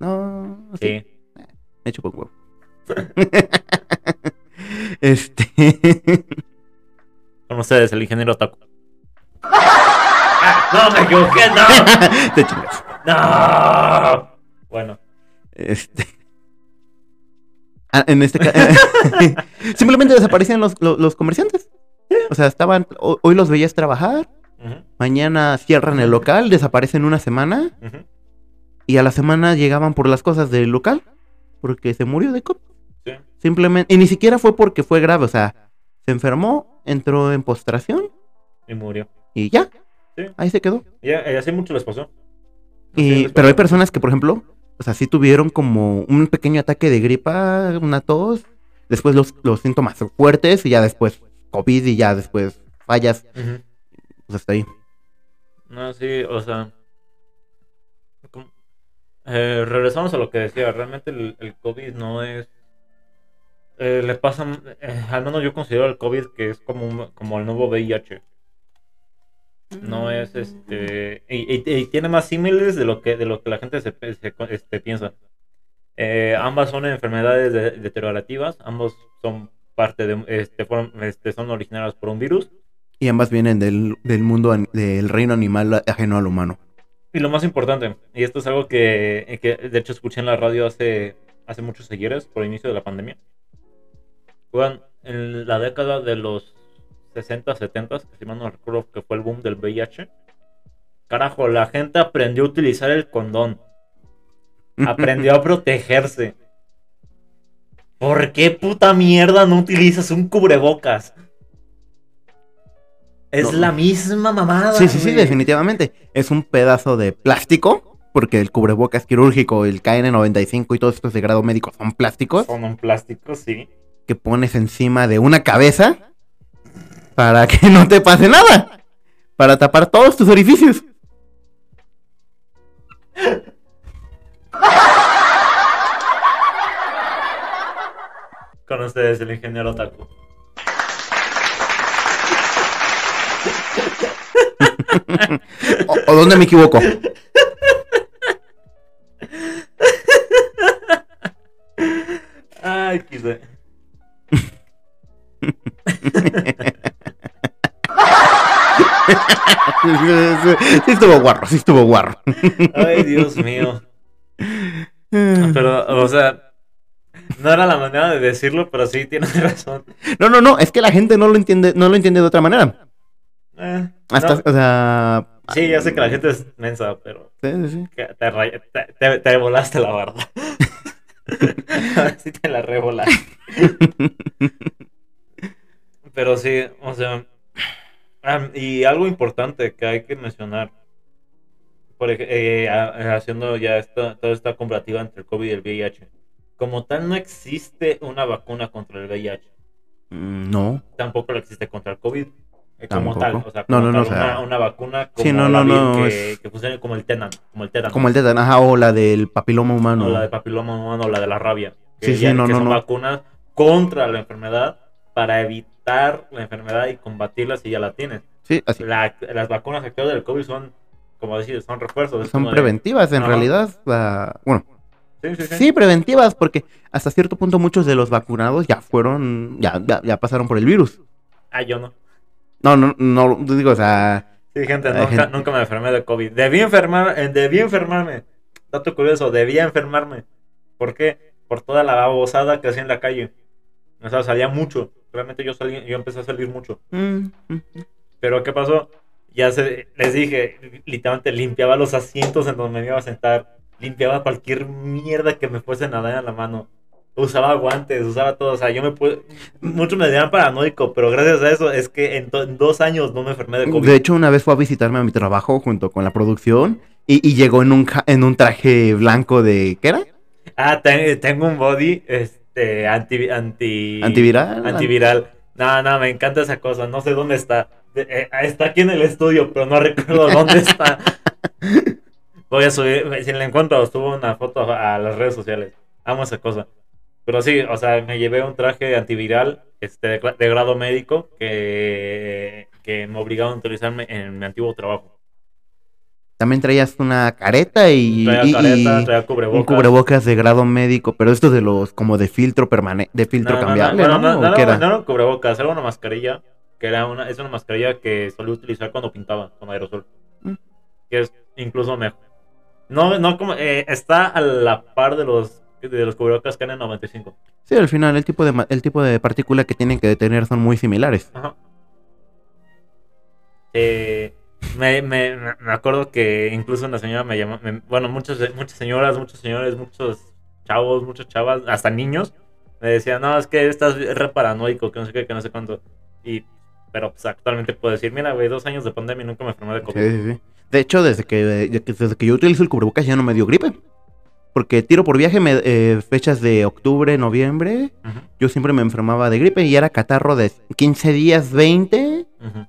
No, sí. Sí. Me chupo huevo. este. Con ustedes, el ingeniero Taco. ¡No, me equivoqué! ¡No! Te chingas. ¡No! Bueno, Este. Ah, en este caso. Simplemente desaparecían los, los, los comerciantes. O sea, estaban. ho- Hoy los veías trabajar. Mañana cierran el local, desaparecen una semana. Y a la semana llegaban por las cosas del local. Porque se murió de COVID. sí. Simplemente. Y ni siquiera fue porque fue grave. O sea, se enfermó, entró en postración Y murió. y ya. Sí. Ahí se quedó. Y y así mucho les pasó. Y, les pero hay personas que, por ejemplo, o sea, sí tuvieron como un pequeño ataque de gripa, una tos, después los, los síntomas fuertes y ya después COVID y ya después fallas. Pues hasta ahí. No, sí, o sea. eh, regresamos a lo que decía. Realmente el, COVID no es. eh, le pasa. eh, al menos yo considero el COVID que es como, como el nuevo VIH. No es este. Y, tiene más símiles de lo que, de lo que la gente se, este, piensa. Eh, ambas son enfermedades de- deteriorativas. Ambos son parte de. Este, este, son originarias por un virus. Y ambas vienen del, del mundo, del reino animal ajeno al humano. Y lo más importante, y esto es algo que, que de hecho escuché en la radio hace, hace muchos ayeres, por el inicio de la pandemia. En la década de los 60, 70, que si mal no recuerdo que fue el boom del VIH, carajo, la gente aprendió a utilizar el condón. Aprendió a protegerse. ¿Por qué puta mierda no utilizas un cubrebocas? Es No. la misma mamada. Sí, sí, sí, güey. definitivamente. Es un pedazo de plástico, porque el cubrebocas quirúrgico, el KN95 y todos estos de grado médico son plásticos Son un plástico, sí. que pones encima de una cabeza para que no te pase nada. Para tapar todos tus orificios. Con ustedes, el ingeniero Taco. ¿O, o dónde me equivoco? Ay, quise. sí estuvo guarro, sí estuvo guarro. Ay, Dios mío. Pero, o sea, no era la manera de decirlo, pero sí tienes razón. No, no, no, es que la gente no lo entiende, no lo entiende de otra manera. Eh, Hasta, no, o sea... Sí, ya sé que la gente es mensa, pero sí, sí, sí. que te, te, te- te volaste la barda. Ahora sí te la revolaste. Pero sí, o sea, y algo importante que hay que mencionar, por eh, haciendo ya esta, toda esta comparativa entre el COVID y el VIH, como tal no existe una vacuna contra el VIH, Mm, No. tampoco existe contra el COVID. Eh, Como Tampoco. tal, o sea, No, como no, no, tal, o sea- una, una vacuna como Sí, no, la no, vir- no, que, es- que funcione como el tétano, como el tétano. Como el de ajá, o la del papiloma humano. O la de papiloma humano o la de la rabia. Que, Sí, sí, no, que no, son no. vacunas contra la enfermedad para evitar la enfermedad y combatirla si ya la tienes. Sí, así. La- las vacunas actuales del COVID son, como decir, son refuerzos. Son de- preventivas, en realidad. la- Bueno, Sí, sí, sí. sí, preventivas, porque hasta cierto punto muchos de los vacunados ya fueron, ya, ya, ya pasaron por el virus. Ah, yo no. No, no, no, digo, o sea, Sí, gente, nunca, gente- nunca me enfermé de COVID. Debí enfermar, eh, debí enfermarme. Dato curioso, debía enfermarme. ¿Por qué? Por toda la babosada que hacía en la calle. O sea, salía mucho. Realmente yo salí, yo empecé a salir mucho. mm, mm, Pero ¿qué pasó? Ya se, les dije, literalmente limpiaba los asientos en donde me iba a sentar. Limpiaba cualquier mierda que me fuese a dar en la mano. Usaba guantes, usaba todo. O sea, yo me pude... Muchos me dirán paranoico, pero gracias a eso es que en, do- en dos años no me enfermé de COVID. De hecho, una vez fue a visitarme a mi trabajo junto con la producción y, y llegó en un, en un traje blanco de, ¿qué era? Ah, te- tengo un body este, anti, anti, Antiviral. antiviral. No, no, me encanta esa cosa. No sé dónde está. Eh, está aquí en el estudio, pero no recuerdo dónde está. Voy a subir, si la encuentro, subo una foto a las redes sociales. Amo esa cosa. Pero sí, o sea, me llevé un traje antiviral este, de, grado médico que, que me obligaron a utilizarme en mi antiguo trabajo. también traías una careta y, Traía y- careta, y traía cubrebocas. un cubrebocas de grado médico, pero esto de los como de filtro permanente, de filtro No, no, no, cambiable, ¿no? no, ¿O no, qué era? no cubrebocas, era una mascarilla, que era una, es una mascarilla que solía utilizar cuando pintaba con aerosol. Mm. Que es incluso mejor. No, no como, eh, está a la par de los, de los cubrebocas eran 95. Sí, al final el tipo de el tipo de partícula que tienen que detener son muy similares. Ajá. Eh, me, me, me- acuerdo que incluso una señora me llamó, me- bueno, muchos, muchas señoras, muchos señores, muchos chavos, muchas chavas, hasta niños, me decían, no, es que estás re paranoico, que no sé qué, que no sé cuánto. Y, pero pues actualmente puedo decir, mira, güey, dos años de pandemia y nunca me enfermé de COVID. Sí, sí, sí. De hecho, desde que, de que- desde que yo utilizo el cubrebocas ya no me dio gripe. Porque tiro por viaje me- eh, fechas de octubre, noviembre, Ujú, yo siempre me enfermaba de gripe y era catarro de 15 días, 20 ujú.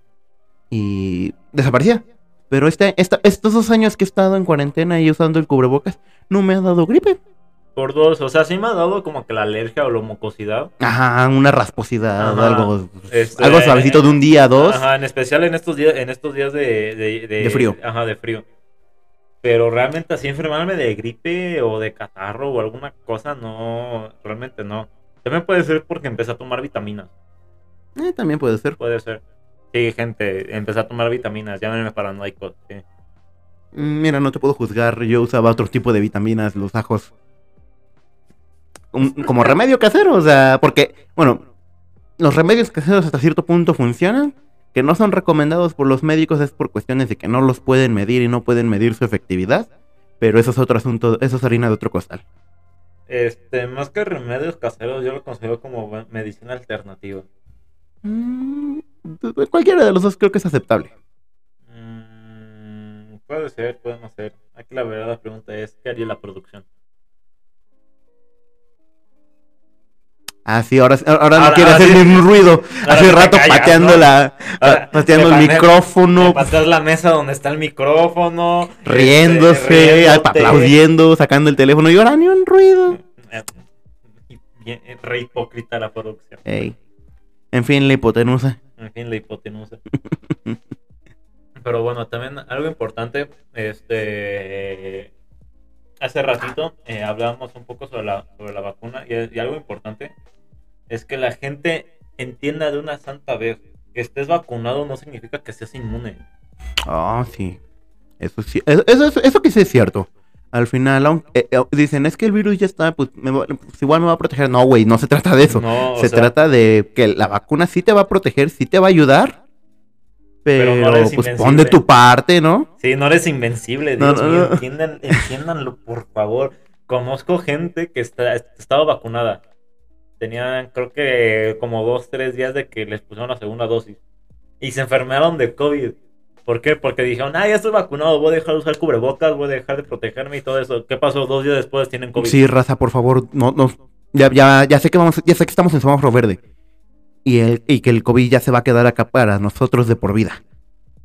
y desaparecía. Pero este, esta- estos dos años que he estado en cuarentena y usando el cubrebocas, no me ha dado gripe. Por dos, o sea, sí me ha dado como que la alergia o la mucosidad. Ajá, una rasposidad, Ajá. algo, Este, algo suavecito de un día a dos. Ajá, en especial en estos días, en estos días de, de, De frío. Ajá, de frío. Pero realmente así enfermarme de gripe o de catarro o alguna cosa, no, realmente no. También puede ser porque empecé a tomar vitaminas. Eh, también puede ser. Puede ser. Sí, gente, empecé a tomar vitaminas, llámenme paranoico. Sí. Mm, Mira, no te puedo juzgar. Yo usaba otro tipo de vitaminas, los ajos. Un- como remedio casero, o sea, porque, bueno, los remedios caseros hasta cierto punto funcionan. Que no son recomendados por los médicos es por cuestiones de que no los pueden medir y no pueden medir su efectividad. Pero eso es otro asunto, eso es harina de otro costal. Este, más que remedios caseros, yo lo considero como medicina alternativa. Mm, cualquiera de los dos creo que es aceptable. Mm, puede ser, puede no ser. Aquí la verdad la pregunta es, ¿qué haría la producción? Ah, sí, ahora, ahora no Ahora- quiere ahora hacer sí. ni un ruido. Ahora Hace rato callas, pateando ¿no? la, Ahora, pateando te el micrófono. Te pateas la mesa donde está el micrófono. este, riéndose, aplaudiendo, sacando el teléfono y ahora ni un ruido. Re hipócrita la producción. Ey. En fin, la hipotenusa. En fin, la hipotenusa. Pero bueno, también algo importante, este, hace ratito eh, hablábamos un poco sobre la, sobre la vacuna y, y algo importante es que la gente entienda de una santa vez que estés vacunado no significa que seas inmune. Ah, sí. Eso sí. Eso, eso, que sí es cierto. Al final, aunque, eh, eh, dicen, es que el virus ya está, pues, me va- pues, igual me va a proteger. No, güey, no se trata de eso. No, se sea, trata de que la vacuna sí te va a proteger, sí te va a ayudar. Pero, Pero no eres pues pon de tu parte, ¿no? Sí, no eres invencible, Dios no, mío, no. entiendan, entiéndanlo, por favor. Conozco gente que está, estaba vacunada. Tenían, creo que como dos, tres días de que les pusieron la segunda dosis. Y se enfermaron de COVID. ¿Por qué? Porque dijeron, ah, ya estoy vacunado, voy a dejar de usar cubrebocas, voy a dejar de protegerme y todo eso. ¿Qué pasó? Dos días después tienen COVID. Sí, raza, por favor, no, no, ya, ya, ya sé que vamos, ya sé que estamos en semáforo verde. Y, el, y que el COVID ya se va a quedar acá para nosotros de por vida.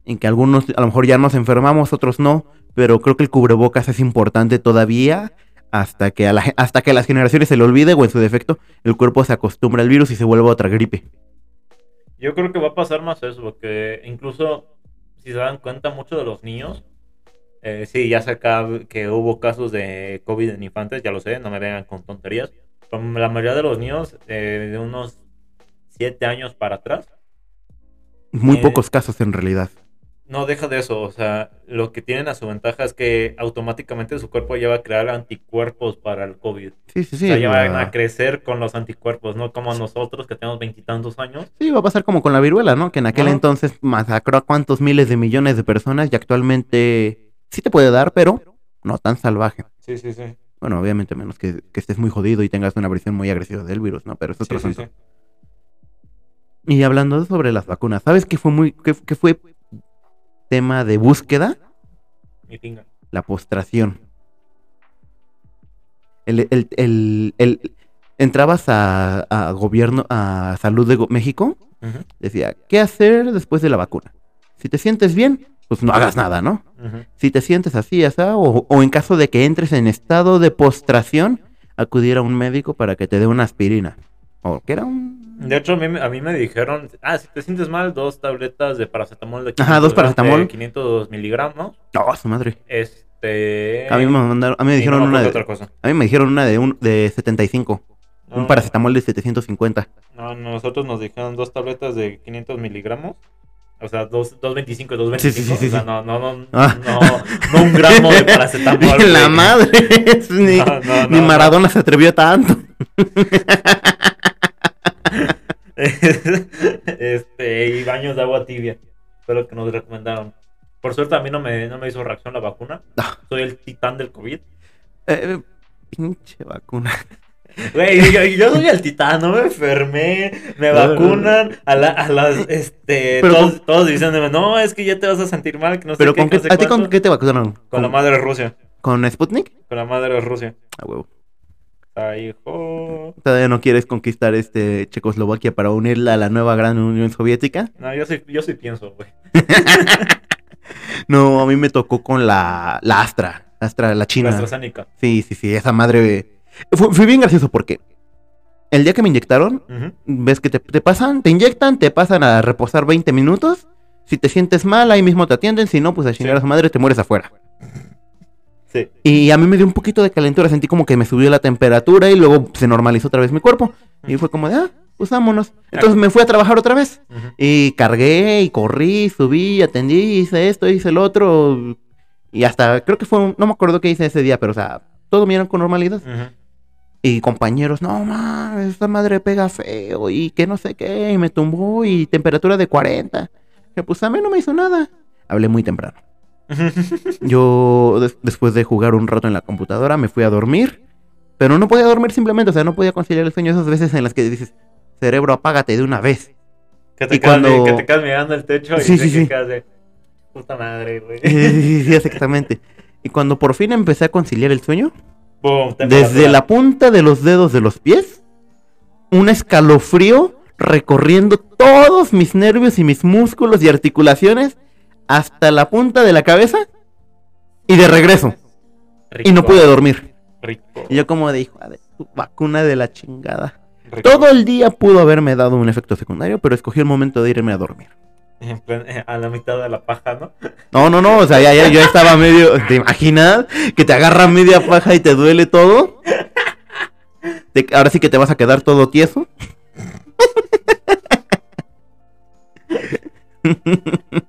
En que algunos a lo mejor ya nos enfermamos, otros no. Pero creo que el cubrebocas es importante todavía hasta que, a la, hasta que a las generaciones se le olvide o en su defecto el cuerpo se acostumbra al virus y se vuelva otra gripe. Yo creo que va a pasar más eso, porque incluso si se dan cuenta muchos de los niños, eh, sí, ya sé que hubo casos de COVID en infantes, ya lo sé, no me vengan con tonterías, pero la mayoría de los niños eh, de unos 7 años para atrás, Muy Eh, pocos casos en realidad. No deja de eso, o sea, lo que tienen a su ventaja es que automáticamente su cuerpo ya va a crear anticuerpos para el COVID. Sí, sí, sí. o sea, ya van a crecer con los anticuerpos, no como nosotros que tenemos veintitantos años. Sí, va a pasar como con la viruela, ¿no? Que en aquel entonces masacró a cuántos miles de millones de personas y actualmente sí te puede dar, pero no tan salvaje. Sí, sí, sí. Bueno, obviamente menos que, que estés muy jodido y tengas una versión muy agresiva del virus, ¿no? Pero es otro Sí, sí, asunto. sí. Y hablando sobre las vacunas, ¿sabes qué fue muy, qué, qué fue tema de búsqueda? Mi pinga. La postración. El, el, el, el- entrabas a, a gobierno, a salud de México, decía, ¿qué hacer después de la vacuna? Si te sientes bien, pues no hagas nada, ¿no? Si te sientes así, así, o, o en caso de que entres en estado de postración, acudir a un médico para que te dé una aspirina. O que era un... De hecho, a mí, me- a mí me dijeron, ah, si te sientes mal, dos tabletas de paracetamol de Ajá, dos paracetamol. de 500 miligramos. Oh, su madre. Este... A mí me mandaron, a mí me dijeron no una de, otra cosa. a mí me dijeron una de un de 75, un No, paracetamol de 750. No, nosotros nos dijeron dos tabletas de 500 miligramos. O sea, dos, 225 y 225. Sí, sí, sí, o sea, no, no, no, Ah. no, no un gramo de paracetamol. la güey. madre, ni, No, no, ni no, Maradona se atrevió tanto. este, y baños de agua tibia. Fue lo que nos recomendaron. Por suerte a mí no me, no me hizo reacción la vacuna. Soy el titán del COVID. Eh, pinche vacuna. Güey, yo, yo soy el titán, no me enfermé, me No, no, vacunan a, la- a las, este, Pero todos, con- todos diciéndome, no, es que ya te vas a sentir mal, que no sé Pero qué, con qué, ¿a ti con cuánto". qué te vacunaron? Con la madre de Rusia, ¿Con Sputnik? con la madre de Rusia. A huevo. Ay, hijo. ¿Todavía no quieres conquistar este Checoslovaquia para unirla a la nueva gran Unión Soviética? No, yo sí, yo sí pienso, güey. No, a mí me tocó con la, la Astra. Astra, la La China. AstraZeneca. Sí, sí, sí, esa madre. Fue, fue bien gracioso porque el día que me inyectaron, ves que te, te pasan, te inyectan, te pasan a reposar 20 minutos. Si te sientes mal, ahí mismo te atienden. Si no, pues a chingar Sí. a su madre te mueres afuera. Sí. Y a mí me dio un poquito de calentura, sentí como que me subió la temperatura y luego se normalizó otra vez mi cuerpo. Y fue como de, ah, pues vámonos. Entonces me fui a trabajar otra vez. Y cargué y corrí, subí, atendí, hice esto, hice el otro. Y hasta, creo que fue, un- no me acuerdo qué hice ese día, pero o sea, todo vieron con normalidad. Y compañeros, no mames, esta madre pega feo y que no sé qué, y me tumbó y temperatura de 40. Que pues a mí no me hizo nada. Hablé muy temprano. Yo, des- después de jugar un rato en la computadora, me fui a dormir. Pero no podía dormir simplemente, o sea, no podía conciliar el sueño esas veces en las que dices, cerebro, apágate de una vez. Que te, Y quedas, cuando- que te quedas mirando el techo y Sí, te sí, sí. quedas de puta madre, güey. Sí, sí, sí, exactamente. Y cuando por fin empecé a conciliar el sueño, desde la punta de los dedos de los pies, un escalofrío recorriendo todos mis nervios y mis músculos y articulaciones hasta la punta de la cabeza y de regreso. Y no pude dormir. Rico. Y yo como de hijo de vacuna de la chingada. rico. Todo el día pudo haberme dado un efecto secundario, pero escogí el momento de irme a dormir. En plan, eh, a la mitad de la paja, ¿no? No, no, no, o sea, ya, ya, yo estaba medio. ¿Te imaginas? Que te agarra media paja y te duele todo. Te- ahora sí que te vas a quedar todo tieso.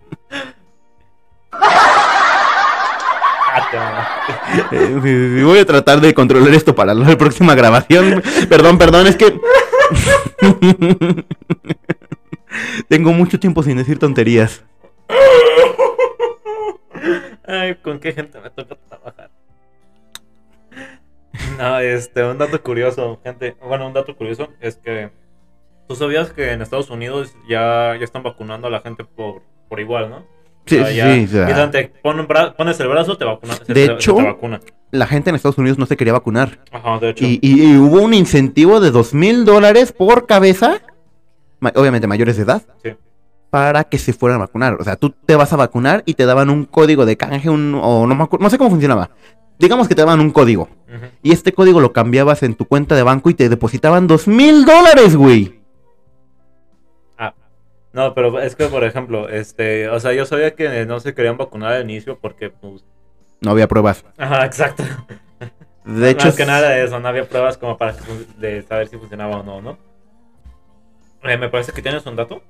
sí, voy a tratar de controlar esto para la próxima grabación. Perdón, perdón, es que. Tengo mucho tiempo sin decir tonterías. Ay, ¿con qué gente me toca trabajar? No, este, un dato curioso, gente. Bueno, un dato curioso es que tú sabías que en Estados Unidos ya, ya están vacunando a la gente por, por igual, ¿no? Sí, O sea, sí, ya- sí, o sea, dicen, te pon un bra- pones el brazo, te vacunan. De te- hecho- te vacuna. La gente en Estados Unidos no se quería vacunar. Ajá, de hecho. Y, y- y hubo un incentivo de dos mil dólares por cabeza, obviamente mayores de edad, Sí. para que se fueran a vacunar. O sea, tú te vas a vacunar y te daban un código de canje, un, o no, no sé cómo funcionaba. Digamos que te daban un código. Y este código lo cambiabas en tu cuenta de banco y te depositaban dos mil dólares, güey. Ah, no, pero es que, por ejemplo, este, o sea, yo sabía que no se querían vacunar al inicio porque, pues, No había pruebas. ajá, exacto. De hecho, Más que nada de eso, no había pruebas como para de saber si funcionaba o no, ¿no? Eh, me parece que tienes un dato.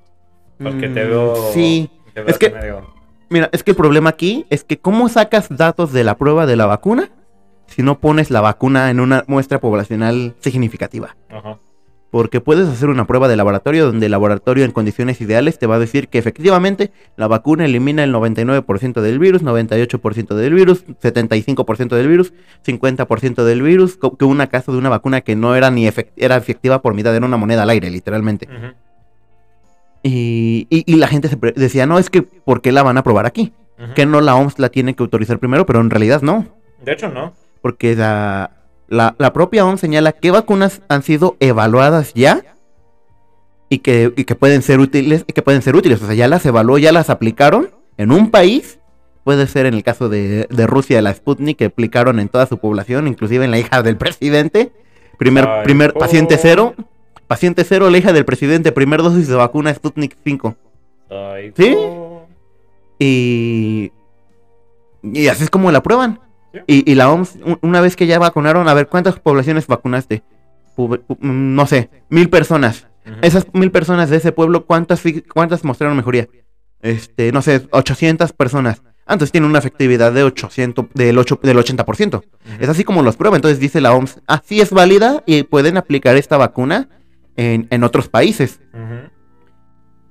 Porque te Mm, veo. Sí. te veo Es que- medio- Mira, es que el problema aquí es que ¿cómo sacas datos de la prueba de la vacuna si no pones la vacuna en una muestra poblacional significativa? Ajá. Porque puedes hacer una prueba de laboratorio donde el laboratorio en condiciones ideales te va a decir que efectivamente la vacuna elimina el 99% del virus, 98% del virus, 75% del virus, 50% del virus, que un caso de una vacuna que no era ni efect- era efectiva por mitad, era una moneda al aire, literalmente. Y, y- y la gente se decía, no, es que ¿por qué la van a probar aquí? Que no la OMS la tiene que autorizar primero, pero en realidad no. De hecho, no. Porque la, la, la propia OMS señala qué vacunas han sido evaluadas ya y que, y que pueden ser útiles, y que pueden ser útiles. O sea, ya las evaluó, ya las aplicaron en un país. Puede ser en el caso de, de Rusia, la Sputnik, que aplicaron en toda su población, inclusive en la hija del presidente. Primer, Ay, primer paciente cero. Paciente cero, la hija del presidente, primer dosis de vacuna Sputnik 5. Ay, ¿Sí? oh. Y. Y así es como la prueban. Y, y la OMS, una vez que ya vacunaron, a ver, ¿cuántas poblaciones vacunaste? No sé, mil personas. Esas mil personas de ese pueblo, ¿cuántas, cuántas mostraron mejoría? Este, no sé, 800 personas. Entonces tiene una efectividad de 800, del, 8, del 80%. Ujú. Es así como los prueba. Entonces dice la OMS, así es válida y pueden aplicar esta vacuna en, en otros países.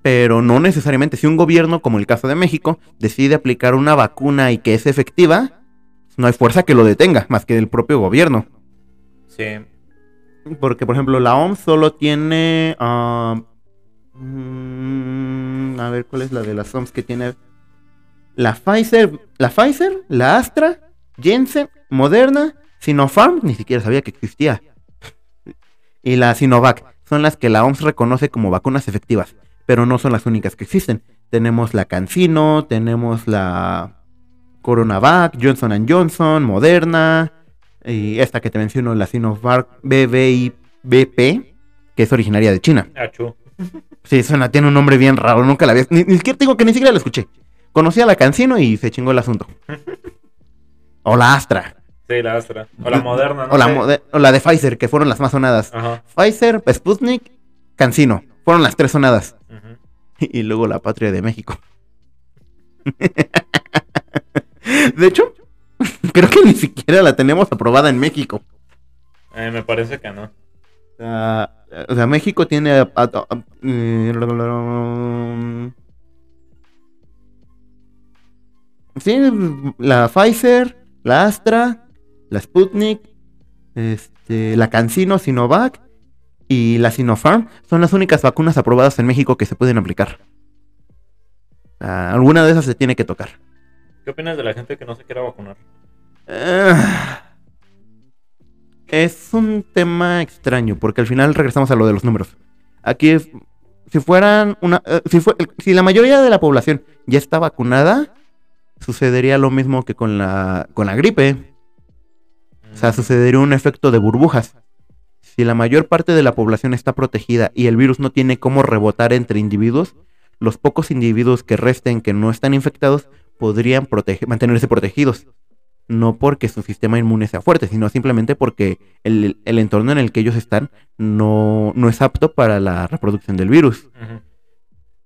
Pero no necesariamente. Si un gobierno, como el caso de México, decide aplicar una vacuna y que es efectiva, no hay fuerza que lo detenga, más que el propio gobierno. Sí. Porque, por ejemplo, la OMS solo tiene... ah, mm, a ver, ¿cuál es la de las OMS que tiene? La Pfizer, la Pfizer, la Astra, Janssen, Moderna, Sinopharm, ni siquiera sabía que existía. Y la Sinovac, son las que la OMS reconoce como vacunas efectivas, pero no son las únicas que existen. Tenemos la CanSino, tenemos la Coronavac, Johnson Johnson, Moderna, y esta que te menciono, la Sinovac BBIBP, que es originaria de China. Achú. Sí, suena, tiene un nombre bien raro, nunca la había... Ni, ni siquiera digo que ni siquiera la escuché. Conocí a la Cancino y se chingó el asunto. O la Astra. Sí, la Astra. O la Moderna, ¿no? o, la o de Pfizer, que fueron las más sonadas. Ajá. Pfizer, Sputnik, Cancino. Fueron las tres sonadas. Ujú. Y luego la patria de México. De hecho, creo que ni siquiera la tenemos aprobada en México. Eh, me parece que no. O sea, México tiene... eh, Sí, la Pfizer, la Astra, la Sputnik, este, la CanSino, Sinovac y la Sinopharm son las únicas vacunas aprobadas en México que se pueden aplicar. Ah, alguna de esas se tiene que tocar. ¿Qué opinas de la gente que no se quiera vacunar? Ah, Es un tema extraño, porque al final regresamos a lo de los números. Aquí, es- si fueran una. eh, si, fue- si la mayoría de la población ya está vacunada, sucedería lo mismo que con la, con la gripe. O sea, Mm, sucedería un efecto de burbujas. Si la mayor parte de la población está protegida y el virus no tiene cómo rebotar entre individuos, los pocos individuos que resten que no están infectados podrían protege- mantenerse protegidos. No porque su sistema inmune sea fuerte, sino simplemente porque el, el entorno en el que ellos están no, no es apto para la reproducción del virus. ujú.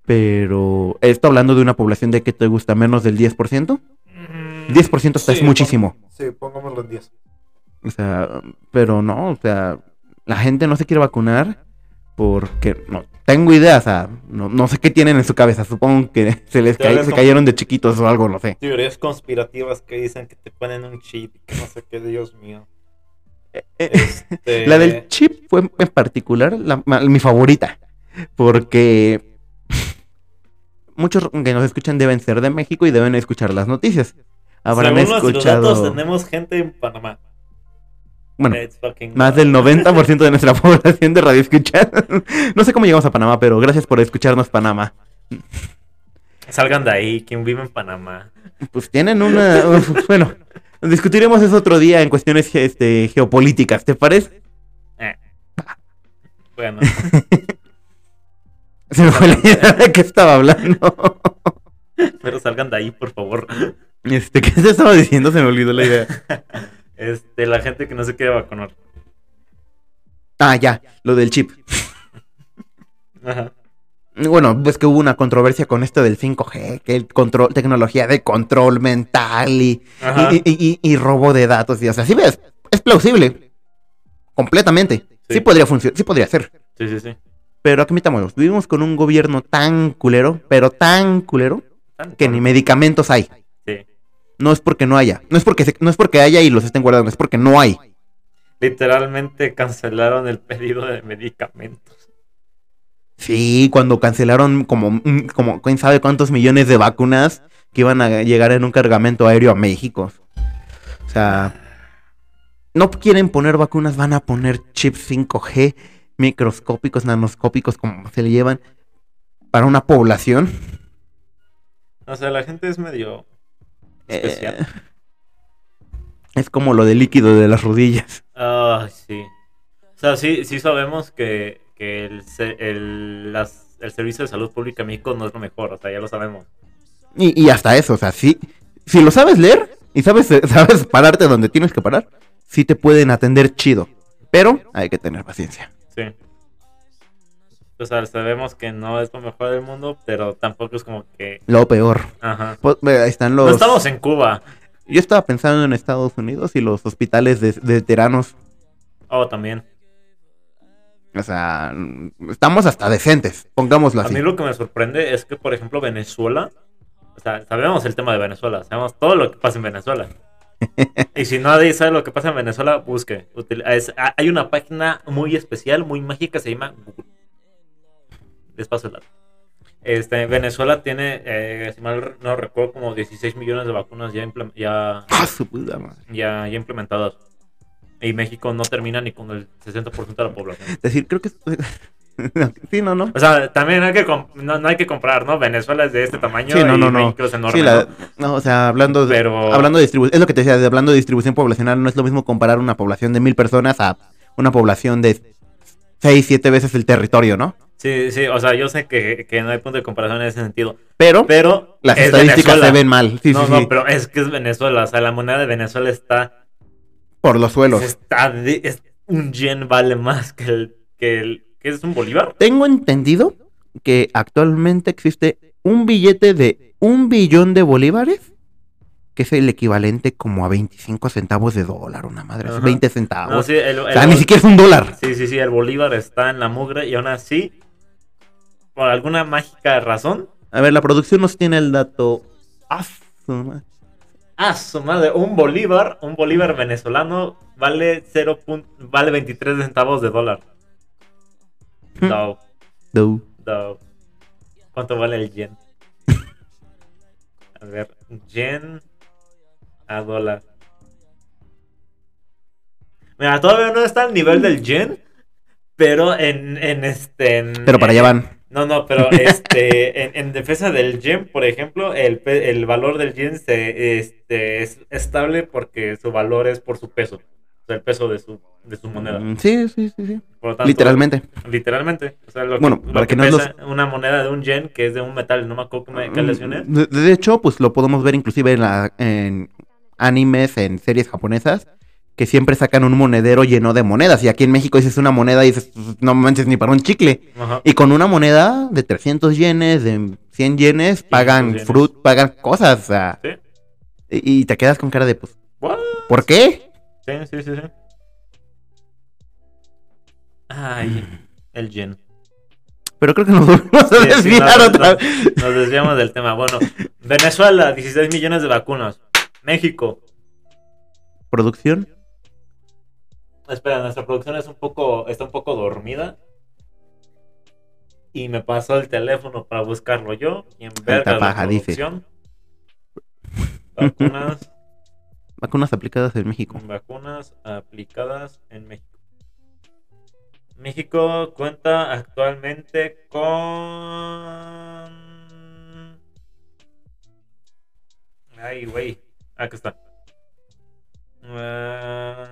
Pero, ¿esto hablando de una población de que te gusta menos del 10%? Mm, 10% hasta es sí, muchísimo. pon- Sí, pongámoslo en 10. O sea, pero no, o sea, la gente no se quiere vacunar porque no tengo idea, o sea, no, no sé qué tienen en su cabeza, supongo que se les ca- se cayeron de chiquitos o algo, no sé. Teorías conspirativas que dicen que te ponen un chip y que no sé qué, Dios mío. Eh, Este, La del chip fue en particular la- mi favorita, porque muchos que nos escuchan deben ser de México y deben escuchar las noticias. Habrán Según escuchado datos, tenemos gente en Panamá. Bueno, más del 90% de nuestra población de radio escuchar. no sé cómo llegamos a Panamá, pero gracias por escucharnos Panamá. Salgan de ahí, quien vive en Panamá. Pues tienen una. bueno, discutiremos eso otro día en cuestiones este, geopolíticas, ¿te parece? Eh. Bueno, Se me fue la idea de qué estaba hablando. pero salgan de ahí, por favor. Este, ¿qué te estaba diciendo? Se me olvidó la idea. Este, la gente que no se quiere vacunar. Ah, ya, lo del chip. Ajá. Bueno, pues que hubo una controversia con esto del 5G, que el control, tecnología de control mental y, y, y- y- y robo de datos. Y, o sea, sí ves, es plausible. Completamente. Sí, Sí. podría funcionar, sí podría ser. Sí, sí, sí. Pero aquí admitámoslo, vivimos con un gobierno tan culero, pero tan culero, que ni medicamentos hay. No es porque no haya. No es porque, se- no es porque haya y los estén guardando, es porque no hay. Literalmente cancelaron el pedido de medicamentos. Sí, cuando cancelaron como, mm, como quién sabe cuántos millones de vacunas que iban a llegar en un cargamento aéreo a México. O sea, no quieren poner vacunas, van a poner chips 5G microscópicos, nanoscópicos, como se le llevan, para una población. O sea, la gente es medio especial. Eh, es como lo del líquido de las rodillas. Ay, sí. O sea, sí, sí sabemos que, que el, el, las- el servicio de salud pública en México no es lo mejor, o sea, ya lo sabemos. Y, y hasta eso, o sea, sí, si lo sabes leer y sabes, sabes pararte donde tienes que parar, sí te pueden atender chido. Pero hay que tener paciencia. Sí. O sea, sabemos que no es lo mejor del mundo, pero tampoco es como que... Lo peor. Ajá. Pues, están los... No estamos en Cuba. Yo estaba pensando en Estados Unidos y los hospitales de, de veteranos. Oh, también. O sea, estamos hasta decentes, pongámoslo A así. mí lo que me sorprende es que, por ejemplo, Venezuela, o sea, sabemos el tema de Venezuela, sabemos todo lo que pasa en Venezuela. y si nadie sabe lo que pasa en Venezuela, busque. Util- es- ha- hay una página muy especial, muy mágica, se llama Google. Despacio el dato. Este, Venezuela tiene, eh, si mal no recuerdo, como 16 millones de vacunas ya, ya, ¡Ah, ya, ya implementadas. Y México no termina ni con el 60% de la población. Es decir, creo que... sí, no, no. O sea, también hay que no, no hay que comprar, ¿no? Venezuela es de este tamaño Sí, no, y no, no. México es enorme. Sí, la- ¿no? no, o sea, hablando de, Pero- hablando de distribución, es lo que te decía, de hablando de distribución poblacional, no es lo mismo comparar una población de mil personas a una población de seis, siete veces el territorio, ¿no? Sí, sí, o sea, yo sé que, que no hay punto de comparación en ese sentido. Pero, Pero las es estadísticas Venezuela. se ven mal, sí, no, sí, no, sí, pero es que es Venezuela. O sea, la moneda de Venezuela está. por los suelos. está es- un yen vale más que el. que el. ¿Qué es un bolívar? Tengo entendido que actualmente existe un billete de un billón de bolívares, que es el equivalente como a 25 centavos de dólar, una madre, Ajá. 20 centavos. No, sí, el, o el sea, ni siquiera es un dólar. Sí, sí, sí, el bolívar está en la mugre y aún así, por alguna mágica razón, A ver, la producción nos tiene el dato. Ah, su madre. Ah, su madre, un bolívar, un bolívar venezolano vale 0. pun- vale 23 centavos de dólar. Hmm. No, No. no. ¿Cuánto vale el yen? A ver, yen a dólar. Mira, todavía no está al nivel del yen, pero en, en este... en- Pero para allá van. No, no, pero este, en, en defensa del yen, por ejemplo, el, el valor del yen se, este, es estable porque su valor es por su peso. O sea, el peso de su, de su moneda. Mm, Sí, sí, sí, sí. Por lo tanto, Literalmente. Literalmente. O sea, lo que, Bueno, lo para que que no pesa una moneda de un yen que es de un metal, no me acuerdo qué. Mm, De, de hecho, pues lo podemos ver inclusive en, la, en animes, en series japonesas, que siempre sacan un monedero lleno de monedas. Y aquí en México dices una moneda y dices, "Pues, no manches ni para un chicle. Ajá. Y con una moneda de 300 yenes, de 100 yenes, pagan yenes. fruit, pagan cosas. o sea, ¿Sí? y, y te quedas con cara de, pues, What? ¿por qué? Sí, sí, sí, sí. Ay, el yen. Pero creo que nos volvemos a Sí, sí, desviar no, otra no, vez. Nos desviamos del tema. Bueno, Venezuela, 16 millones de vacunas. México, Producción. Espera, nuestra producción es un poco, está un poco dormida. Y me pasó el teléfono para buscarlo yo. Y en verga la paja, dice. producción. Vacunas, Vacunas aplicadas en México. vacunas aplicadas en México. México cuenta actualmente con. Ay, güey. Acá está. Ah,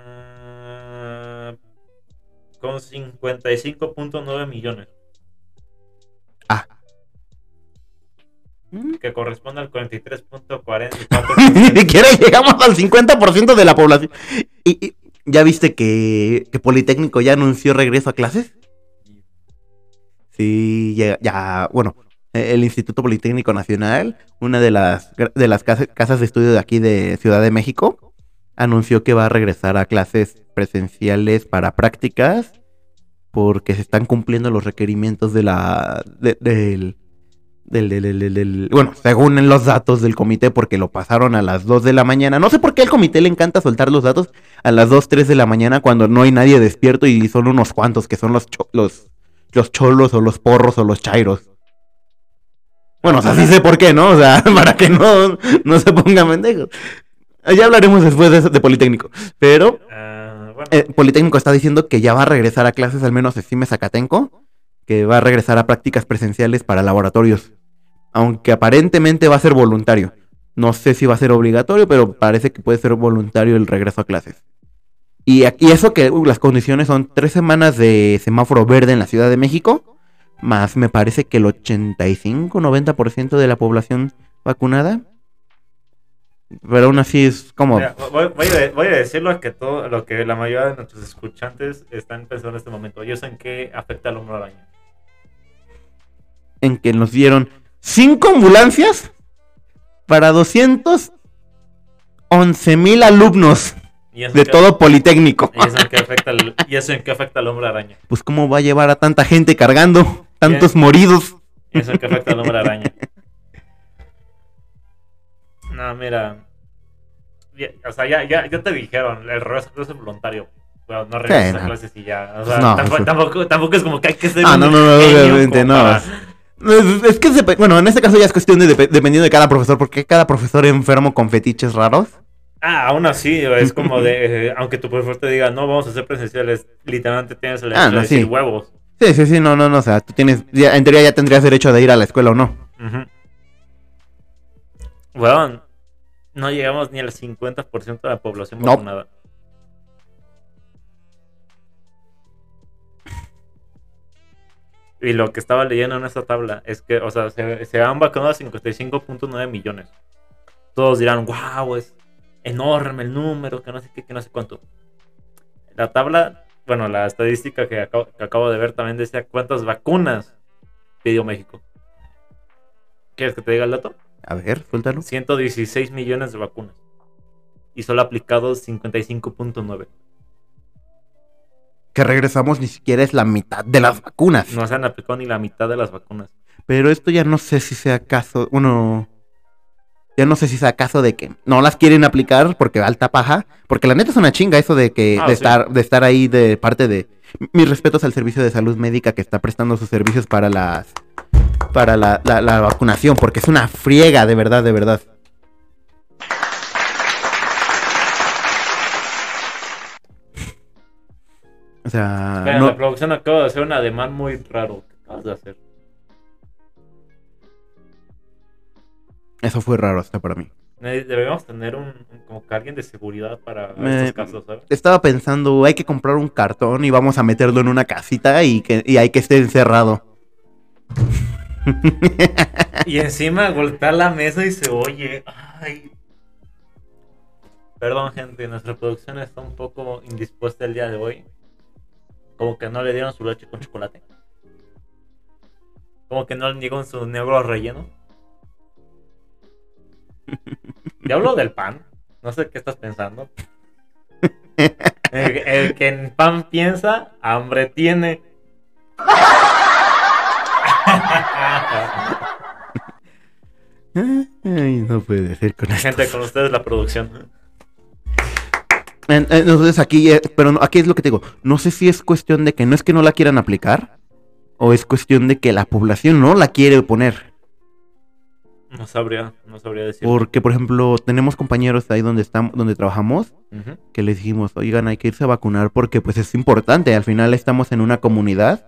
con 55.9 millones. Ah. Mm. Que corresponde al 43.44%. Ni siquiera llegamos al 50% de la población. ¿Y, y ya viste que, que Politécnico ya anunció regreso a clases? Sí, ya, ya, bueno, el Instituto Politécnico Nacional, una de las, de las casa- casas de estudio de aquí de Ciudad de México, anunció que va a regresar a clases presenciales para prácticas porque se están cumpliendo los requerimientos de la, de- del, del, bueno, según los datos del comité, porque lo pasaron a las 2 de la mañana. No sé por qué al comité le encanta soltar los datos a las 2, 3 de la mañana cuando no hay nadie despierto y son unos cuantos que son los, cho- los, los cholos o los porros o los chairos. Bueno, o sea, sí sé por qué, ¿no? O sea, para que no, no se pongan pendejos. Ya hablaremos después de, eso- de Politécnico. Pero Ah, bueno, eh, Politécnico está diciendo que ya va a regresar a clases, al menos Estime Zacatenco, que va a regresar a prácticas presenciales para laboratorios. Aunque aparentemente va a ser voluntario. No sé si va a ser obligatorio, pero parece que puede ser voluntario el regreso a clases. Y, aquí- y eso que uh, las condiciones son tres semanas de semáforo verde en la Ciudad de México, más me parece que el 85-90% de la población vacunada. Pero aún así es como... Mira, voy, voy a, voy a decir lo que, todo, lo que la mayoría de nuestros escuchantes están pensando en este momento. Ellos en qué afecta al hombre araña. en que nos dieron cinco ambulancias para 211 mil alumnos ¿Y eso de todo Politécnico. ¿Y eso en qué afecta al, y eso en qué afecta al hombre araña? Pues cómo va a llevar a tanta gente cargando, tantos moridos. ¿Y eso qué afecta al hombre araña? No, mira. Ya- O sea, ya, ya, ya te dijeron, el regreso es voluntario. Bueno, no regresas no. a clases y ya. O sea, No, tampoco, tampoco, tampoco es como que hay que ser Ah, no, no, no, obviamente no. para- Es, que, bueno, en este caso ya es cuestión de dep- dependiendo de cada profesor, porque cada profesor enfermo con fetiches raros. Ah, aún así, es como de, eh, aunque tu profesor te diga, no, vamos a hacer presenciales, literalmente tienes el Ah, no, de decir sí. huevos. Sí, sí, sí, no, no, no, o sea, tú tienes, ya- en teoría ya tendrías derecho de ir a la escuela o no. Ujú. Weón, no llegamos ni al 50% de la población No. vacunada. Y lo que estaba leyendo en esta tabla es que, o sea, se, se han vacunado 55.9 millones. Todos dirán, wow, es enorme el número, que no sé qué, que no sé cuánto. La tabla, bueno, la estadística que acabo, que acabo de ver también decía cuántas vacunas pidió México. ¿Quieres que te diga el dato? A ver, suéltalo. 116 millones de vacunas. Y solo aplicados 55.9. Que regresamos ni siquiera es la mitad de las vacunas. No se han aplicado ni la mitad de las vacunas. Pero esto ya no sé si sea caso, bueno, ya no sé si sea caso de que no las quieren aplicar porque alta paja, porque la neta es una chinga eso de que Ah, de sí. estar de estar ahí de parte de mis respetos al servicio de salud médica que está prestando sus servicios para las para la, la- la vacunación, porque es una friega de verdad, de verdad. O sea, no- La producción acaba de hacer un ademán muy raro. ¿Qué acabas de hacer? Eso fue raro hasta para mí. Deberíamos tener un, un- como que alguien de seguridad para Me- estos casos, ¿sabes? Estaba pensando, hay que comprar un cartón y vamos a meterlo en una casita y que y hay que esté encerrado. Y encima golpear la mesa y se oye. Ay. Perdón, gente, nuestra producción está un poco indispuesta el día de hoy. Como que no le dieron su leche con chocolate. Como que no le dieron su negro relleno. Te hablo del pan. No sé qué estás pensando. El, el que en pan piensa, hambre tiene. Ay, no puede ser con esto. Gente, con ustedes la producción. En- Entonces aquí, eh, pero aquí es lo que te digo. No sé si es cuestión de que no es que no la quieran aplicar o es cuestión de que la población no la quiere poner. No sabría, no sabría decir. Porque, por ejemplo, tenemos compañeros ahí donde estamos, donde trabajamos, que les dijimos, oigan, hay que irse a vacunar porque pues es importante. Al final estamos en una comunidad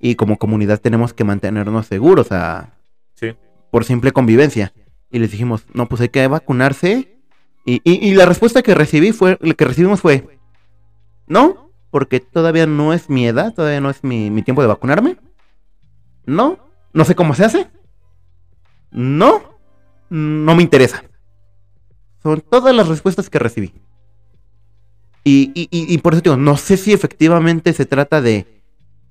y como comunidad tenemos que mantenernos seguros, o sea, Sí. por simple convivencia. Y les dijimos, no, pues hay que vacunarse. Y, y- y la respuesta que recibí fue, lo que recibimos fue, no, porque todavía no es mi edad, todavía no es mi, mi tiempo de vacunarme. No, no sé cómo se hace. No, no me interesa. Son todas las respuestas que recibí. Y, y, y- por eso digo, no sé si efectivamente se trata de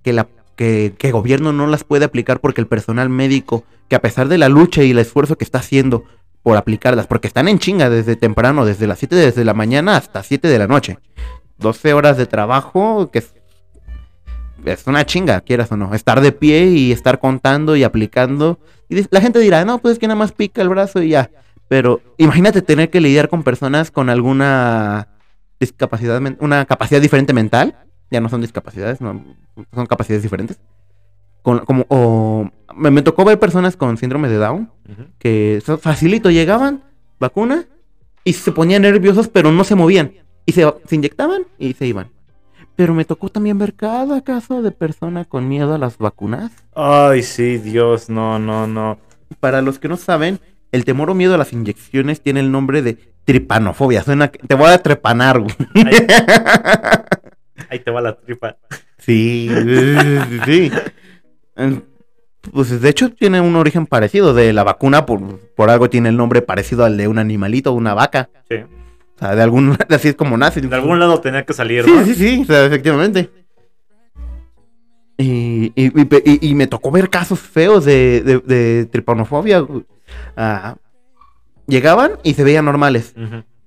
que la que, que el gobierno no las puede aplicar porque el personal médico, que a pesar de la lucha y el esfuerzo que está haciendo por aplicarlas, porque están en chinga desde temprano, desde las 7 de la mañana hasta 7 de la noche. 12 horas de trabajo, que es, es una chinga, quieras o no. Estar de pie y estar contando y aplicando. Y la gente dirá, no, pues es que nada más pica el brazo y ya. Pero imagínate tener que lidiar con personas con alguna discapacidad, una capacidad diferente mental. Ya no son discapacidades, no, son capacidades diferentes. Con, como, o, me, me tocó ver personas con síndrome de Down que facilito llegaban, vacuna, y se ponían nerviosos, pero no se movían. Y se, se inyectaban y se iban. Pero me tocó también ver cada caso de persona con miedo a las vacunas. Ay, sí, Dios, no, no, no. Para los que no saben, el temor o miedo a las inyecciones tiene el nombre de Tripanofobia, suena... que- Te voy a trepanar, güey. Ahí, ahí te va la tripa. Sí, sí, sí. Pues de hecho tiene un origen parecido de la vacuna, por, por algo tiene el nombre parecido al de un animalito, una vaca. Sí. Sea, de algún... Así es como nace. De algún lado tenía que salir, Sí, ¿no? sí, sí, o sea, efectivamente. Y, y- y- y- y me tocó ver casos feos de, de, de tripanofobia. Ah, llegaban y se veían normales.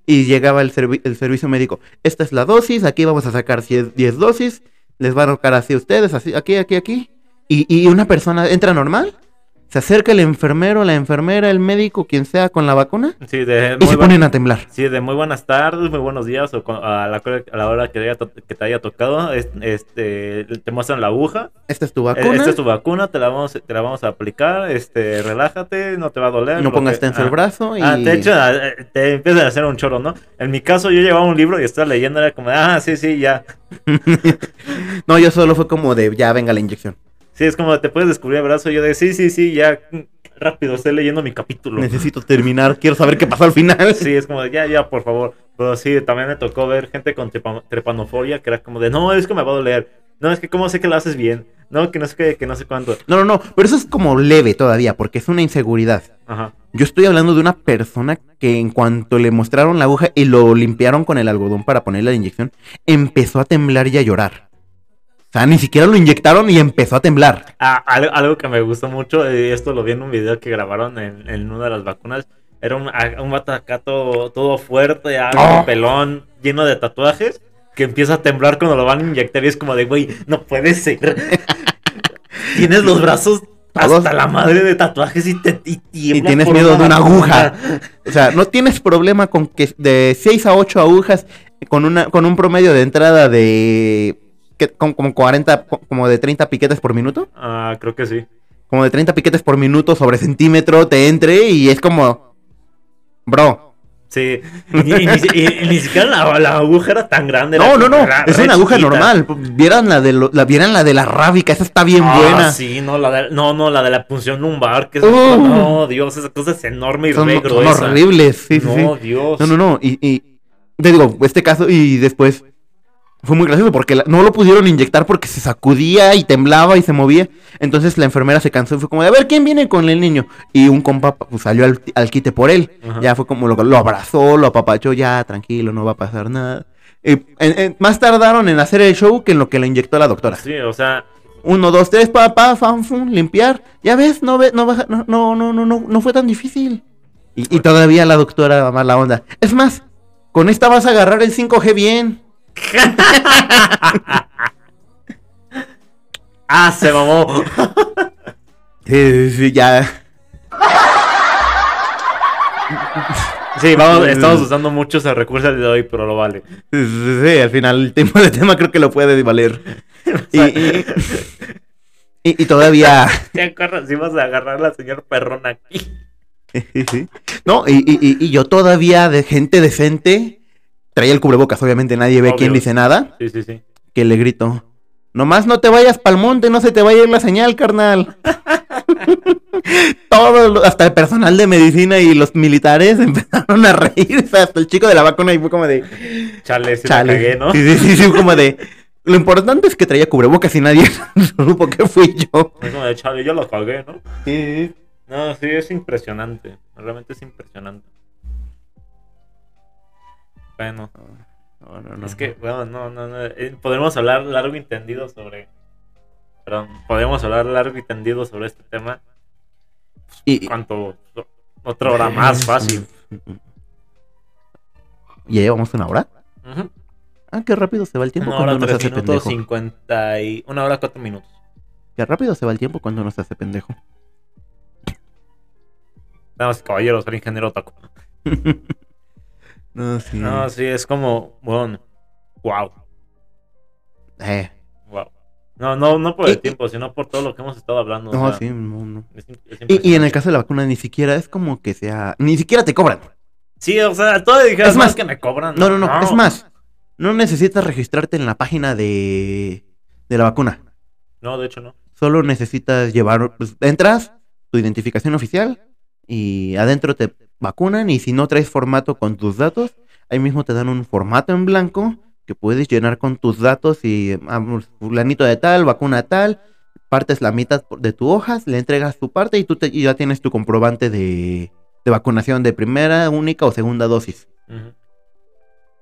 Y llegaba el, servi- el servicio médico. Esta es la dosis, aquí vamos a sacar 10, 10 dosis. Les van a tocar así a ustedes, así, aquí, aquí, aquí. Y, y una persona entra normal. Se acerca el enfermero, la enfermera, el médico, quien sea, con la vacuna. Sí, de Y muy, se ponen a temblar. sí, de muy buenas tardes, muy buenos días o cu- a la, a la hora que, haya que te haya tocado. es- Este, te muestran la aguja. Esta es tu vacuna. Esta es tu vacuna, te la vamos, te la vamos a aplicar. Este, relájate, no te va a doler. no pongas tenso el ah. brazo. Y... Ah, te, echan a- eh, te empiezan a hacer un choro, ¿no? En mi caso, yo llevaba un libro y estaba leyendo, era como, ah, sí, sí, ya. no, yo solo fue como de ya venga la inyección. Sí, es como, te puedes descubrir el brazo. Y yo de, sí, sí, sí, ya, mm, rápido, estoy leyendo mi capítulo. Necesito terminar, quiero saber qué pasó al final. Sí, es como, de, ya, ya, por favor. Pero sí, también me tocó ver gente con trepa- trepanofobia que era como de, no, es que me va a doler. No, es que cómo sé que lo haces bien. No, que no sé qué, que no sé cuánto. No, no, no, pero eso es como leve todavía, porque es una inseguridad. Ajá. Yo estoy hablando de una persona que en cuanto le mostraron la aguja y lo limpiaron con el algodón para ponerle la inyección, empezó a temblar y a llorar. O sea, ni siquiera lo inyectaron y empezó a temblar. Ah, algo, algo que me gustó mucho, y esto lo vi en un video que grabaron en, en una de las vacunas, era un, un vato acá todo, todo fuerte, algo Oh. pelón, lleno de tatuajes, que empieza a temblar cuando lo van a inyectar y es como de, güey, no puede ser. Tienes los brazos Todos- hasta la madre de tatuajes y, te, y, Y tienes miedo de una aguja. O sea, no tienes problema con que de 6 a 8 agujas con una con un promedio de entrada de ¿qué? como, como 40 como de 30 piquetes por minuto. Ah, creo que sí. Como de 30 piquetes por minuto sobre centímetro te entre y es como bro, Sí, y, y ni, y- y ni siquiera la, la aguja era tan grande. No, no, no, es una aguja chiquita. normal. Vieran la de lo- la vieran la de la rábica, esa está bien Ah, buena. Sí, no, la de, no, no, la de la punción lumbar, que es, Uh. no, Dios, esa cosa es enorme y Son, re son gruesa. horribles, sí, sí, no. Dios. No, no, no. Y, y te digo, este caso y después fue muy gracioso porque la- no lo pudieron inyectar porque se sacudía y temblaba y se movía. Entonces la enfermera se cansó y fue como de, a ver, ¿quién viene con el niño? Y un compa pues, salió al, al quite por él. Ajá. Ya fue como lo, lo abrazó, lo apapachó, ya, tranquilo, no va a pasar nada. Y, en- en- más tardaron en hacer el show que en lo que le inyectó la doctora. Sí, o sea, Uno, dos, tres, pa, pa, fan, fun, limpiar. Ya ves, no ve, no baja, no, no, no, no, no, no fue tan difícil. Y, y todavía la doctora mala onda. Es más, con esta vas a agarrar el 5G bien. Ah, se mamó. Sí, sí, ya. Sí, vamos, estamos usando mucho ese recurso el de hoy, pero lo vale. Sí, sí, sí, al final el tema de tema creo que lo puede valer. Y, y, y- y todavía. ¿Te acuerdas? Ibas a agarrar a la señora perrona aquí. No, y, y- y- y yo todavía de gente decente. Traía el cubrebocas, obviamente nadie ve Obvio. quién dice nada. Sí, sí, sí. que le grito. Nomás no te vayas pa'l monte, no se te vaya a ir la señal, carnal. Todo, hasta el personal de medicina y los militares empezaron a reír. O sea, hasta el chico de la vacuna y fue como de. Chale, sí Chale. me cagué, ¿no? Sí, sí, sí, sí, como de. Lo importante es que traía cubrebocas y nadie supo que fui yo. Es como de chale, yo lo cagué, ¿no? Sí, No, sí, es impresionante. Realmente es impresionante. Bueno, No, no, no. es que, bueno, no, no, no. eh, Podemos hablar largo y tendido sobre. Perdón, podemos hablar largo y tendido sobre este tema. Y, ¿Cuánto? Otra hora más fácil. ¿Ya llevamos una hora? Ujú. Ah, qué rápido se va el tiempo Una cuando hora, tres hace minutos, pendejo. cincuenta y... Una hora, cuatro minutos. Qué rápido se va el tiempo cuando uno se hace pendejo. Damas y caballeros, el ingeniero Taco. No, sí. No, sí, es como, bueno, wow, Eh, wow. No, no, no por el Y- tiempo, sino por todo lo que hemos estado hablando. o no, sea, sí, no, no. es im- es Y, y en el caso de la vacuna ni siquiera es como que sea... Ni siquiera te cobran. Sí, o sea, todo dijeras, Es más más- que me cobran. No, no, no. Es más, no necesitas registrarte en la página de, de la vacuna. No, de hecho no. Solo necesitas llevar... pues, entras, tu identificación oficial y adentro te vacunan y si no traes formato con tus datos, ahí mismo te dan un formato en blanco que puedes llenar con tus datos y fulanito de tal, vacuna tal, partes la mitad de tu hojas, le entregas tu parte y tú te- y ya tienes tu comprobante de, de vacunación de primera, única o segunda dosis.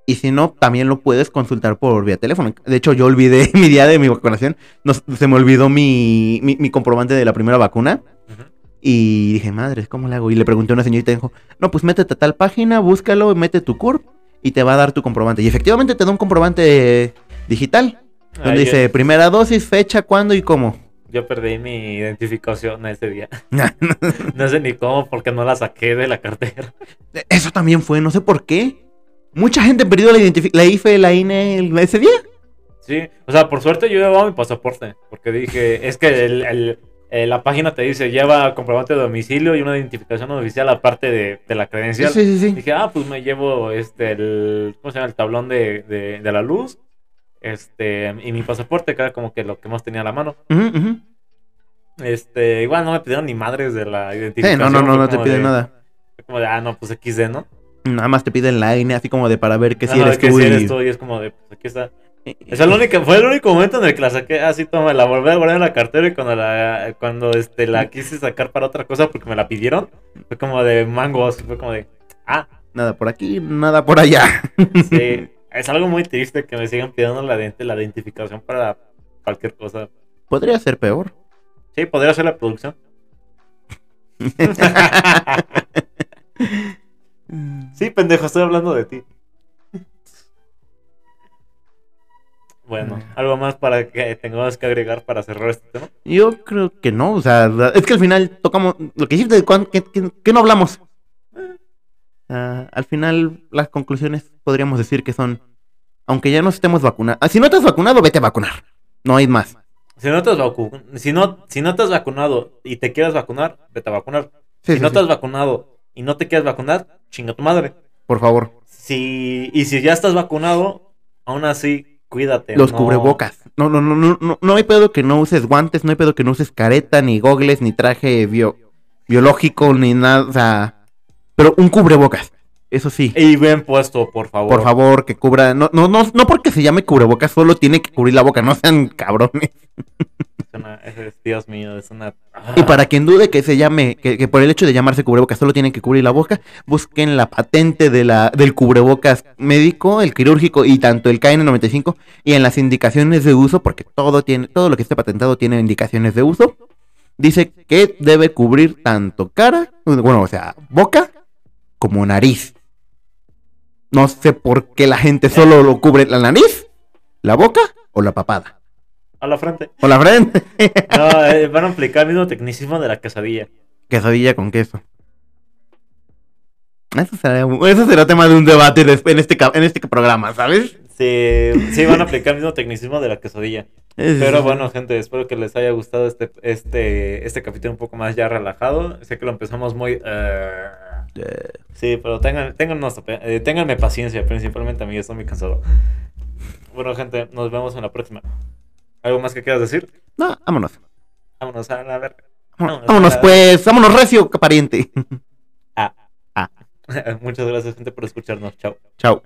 Y si no, también lo puedes consultar por vía teléfono. De hecho, yo olvidé mi día de mi vacunación. No, se me olvidó mi, mi, mi comprobante de la primera vacuna. Y dije, madre, ¿cómo le hago? Y le pregunté a una señorita y dijo, no, pues métete a tal página, búscalo, mete tu CURP y te va a dar tu comprobante. Y efectivamente te da un comprobante digital. Donde Ay, dice yo- primera dosis, fecha, cuándo y cómo. Yo perdí mi identificación ese día. No sé ni cómo, porque no la saqué de la cartera. Eso también fue, no sé por qué. Mucha gente perdió la, la IFE, la INE el- ese día. Sí, o sea, por suerte yo llevaba mi pasaporte, porque dije, es que el, el- eh, la página te dice, lleva comprobante de domicilio y una identificación oficial aparte de, de la Sí, credencial. sí, sí. Dije, ah, pues me llevo este, el, ¿cómo se llama? El tablón de, de, de la luz, este, y mi pasaporte, que era como que lo que más tenía a la mano. Este, igual no me pidieron ni madres de la Sí, identificación. no, no, no, fue no te piden de- nada. Como de, ah, no, pues XD, ¿no? Nada más te piden la INE, así como de para ver que si eres que tú. y- eres tú, y es como de, pues aquí está. Es el único, fue el único momento en el que la saqué así, toma, la volví a guardar en la cartera y cuando la, cuando este, la quise sacar para otra cosa porque me la pidieron, fue como de mangos, fue como de, ah, Nada por aquí, nada por allá. sí, es algo muy triste que me sigan pidiendo la, la identificación para cualquier cosa. Podría ser peor. Sí, podría ser la producción. Sí, pendejo, estoy hablando de ti. Bueno, algo más para que tengamos que agregar para cerrar este tema. Yo creo que no, o sea, es que al final tocamos lo que dijiste, ¿cuán- ¿qué, qué- qué no hablamos? Ah, al final las conclusiones podríamos decir que son, aunque ya nos estemos vacunados, si no te has vacunado, vete a vacunar, no hay más. Si no te has vacu- si no, si no te has vacunado y te quieres vacunar, vete a vacunar. Sí, si sí, no sí, te has vacunado y no te quieres vacunar, chinga tu madre. por favor, Si, y si ya estás vacunado, aún así, cuídate. los no- cubrebocas. No, no, no, no, no, no hay pedo que no uses guantes, no hay pedo que no uses careta, ni gogles, ni traje bio- biológico, ni nada, o sea, pero un cubrebocas, eso sí. Y bien puesto, por favor. Por favor, que cubra. No, no, no, no porque se llame cubrebocas, solo tiene que cubrir la boca, no sean cabrones. Es una- es- Dios mío, es una. Y para quien dude que se llame, que, que por el hecho de llamarse cubrebocas solo tienen que cubrir la boca, busquen la patente de la, del cubrebocas médico, el quirúrgico y tanto el KN95 y en las indicaciones de uso, porque todo tiene, todo lo que esté patentado tiene indicaciones de uso. Dice que debe cubrir tanto cara, bueno, o sea, boca como nariz. No sé por qué la gente solo lo cubre la nariz, la boca o la papada. A la frente. O la frente. No, eh, van a aplicar el mismo tecnicismo de la quesadilla. Quesadilla con queso. Eso será, eso será tema de un debate en este, en este programa, ¿sabes? Sí, sí, van a aplicar el mismo tecnicismo de la quesadilla. Es- Pero bueno, gente, espero que les haya gustado este, este, este capítulo un poco más ya relajado. Sé que lo empezamos muy... eh, Sí, pero tengan, téngannos- eh, ténganme paciencia, principalmente a mí, estoy muy cansado. Bueno, gente, nos vemos en la próxima. ¿Algo más que quieras decir? no, vámonos. Vámonos a la verga. Vámonos, vámonos, pues, vámonos recio, pariente. Ah. Ah. Muchas gracias, gente, por escucharnos. Chao. Chao.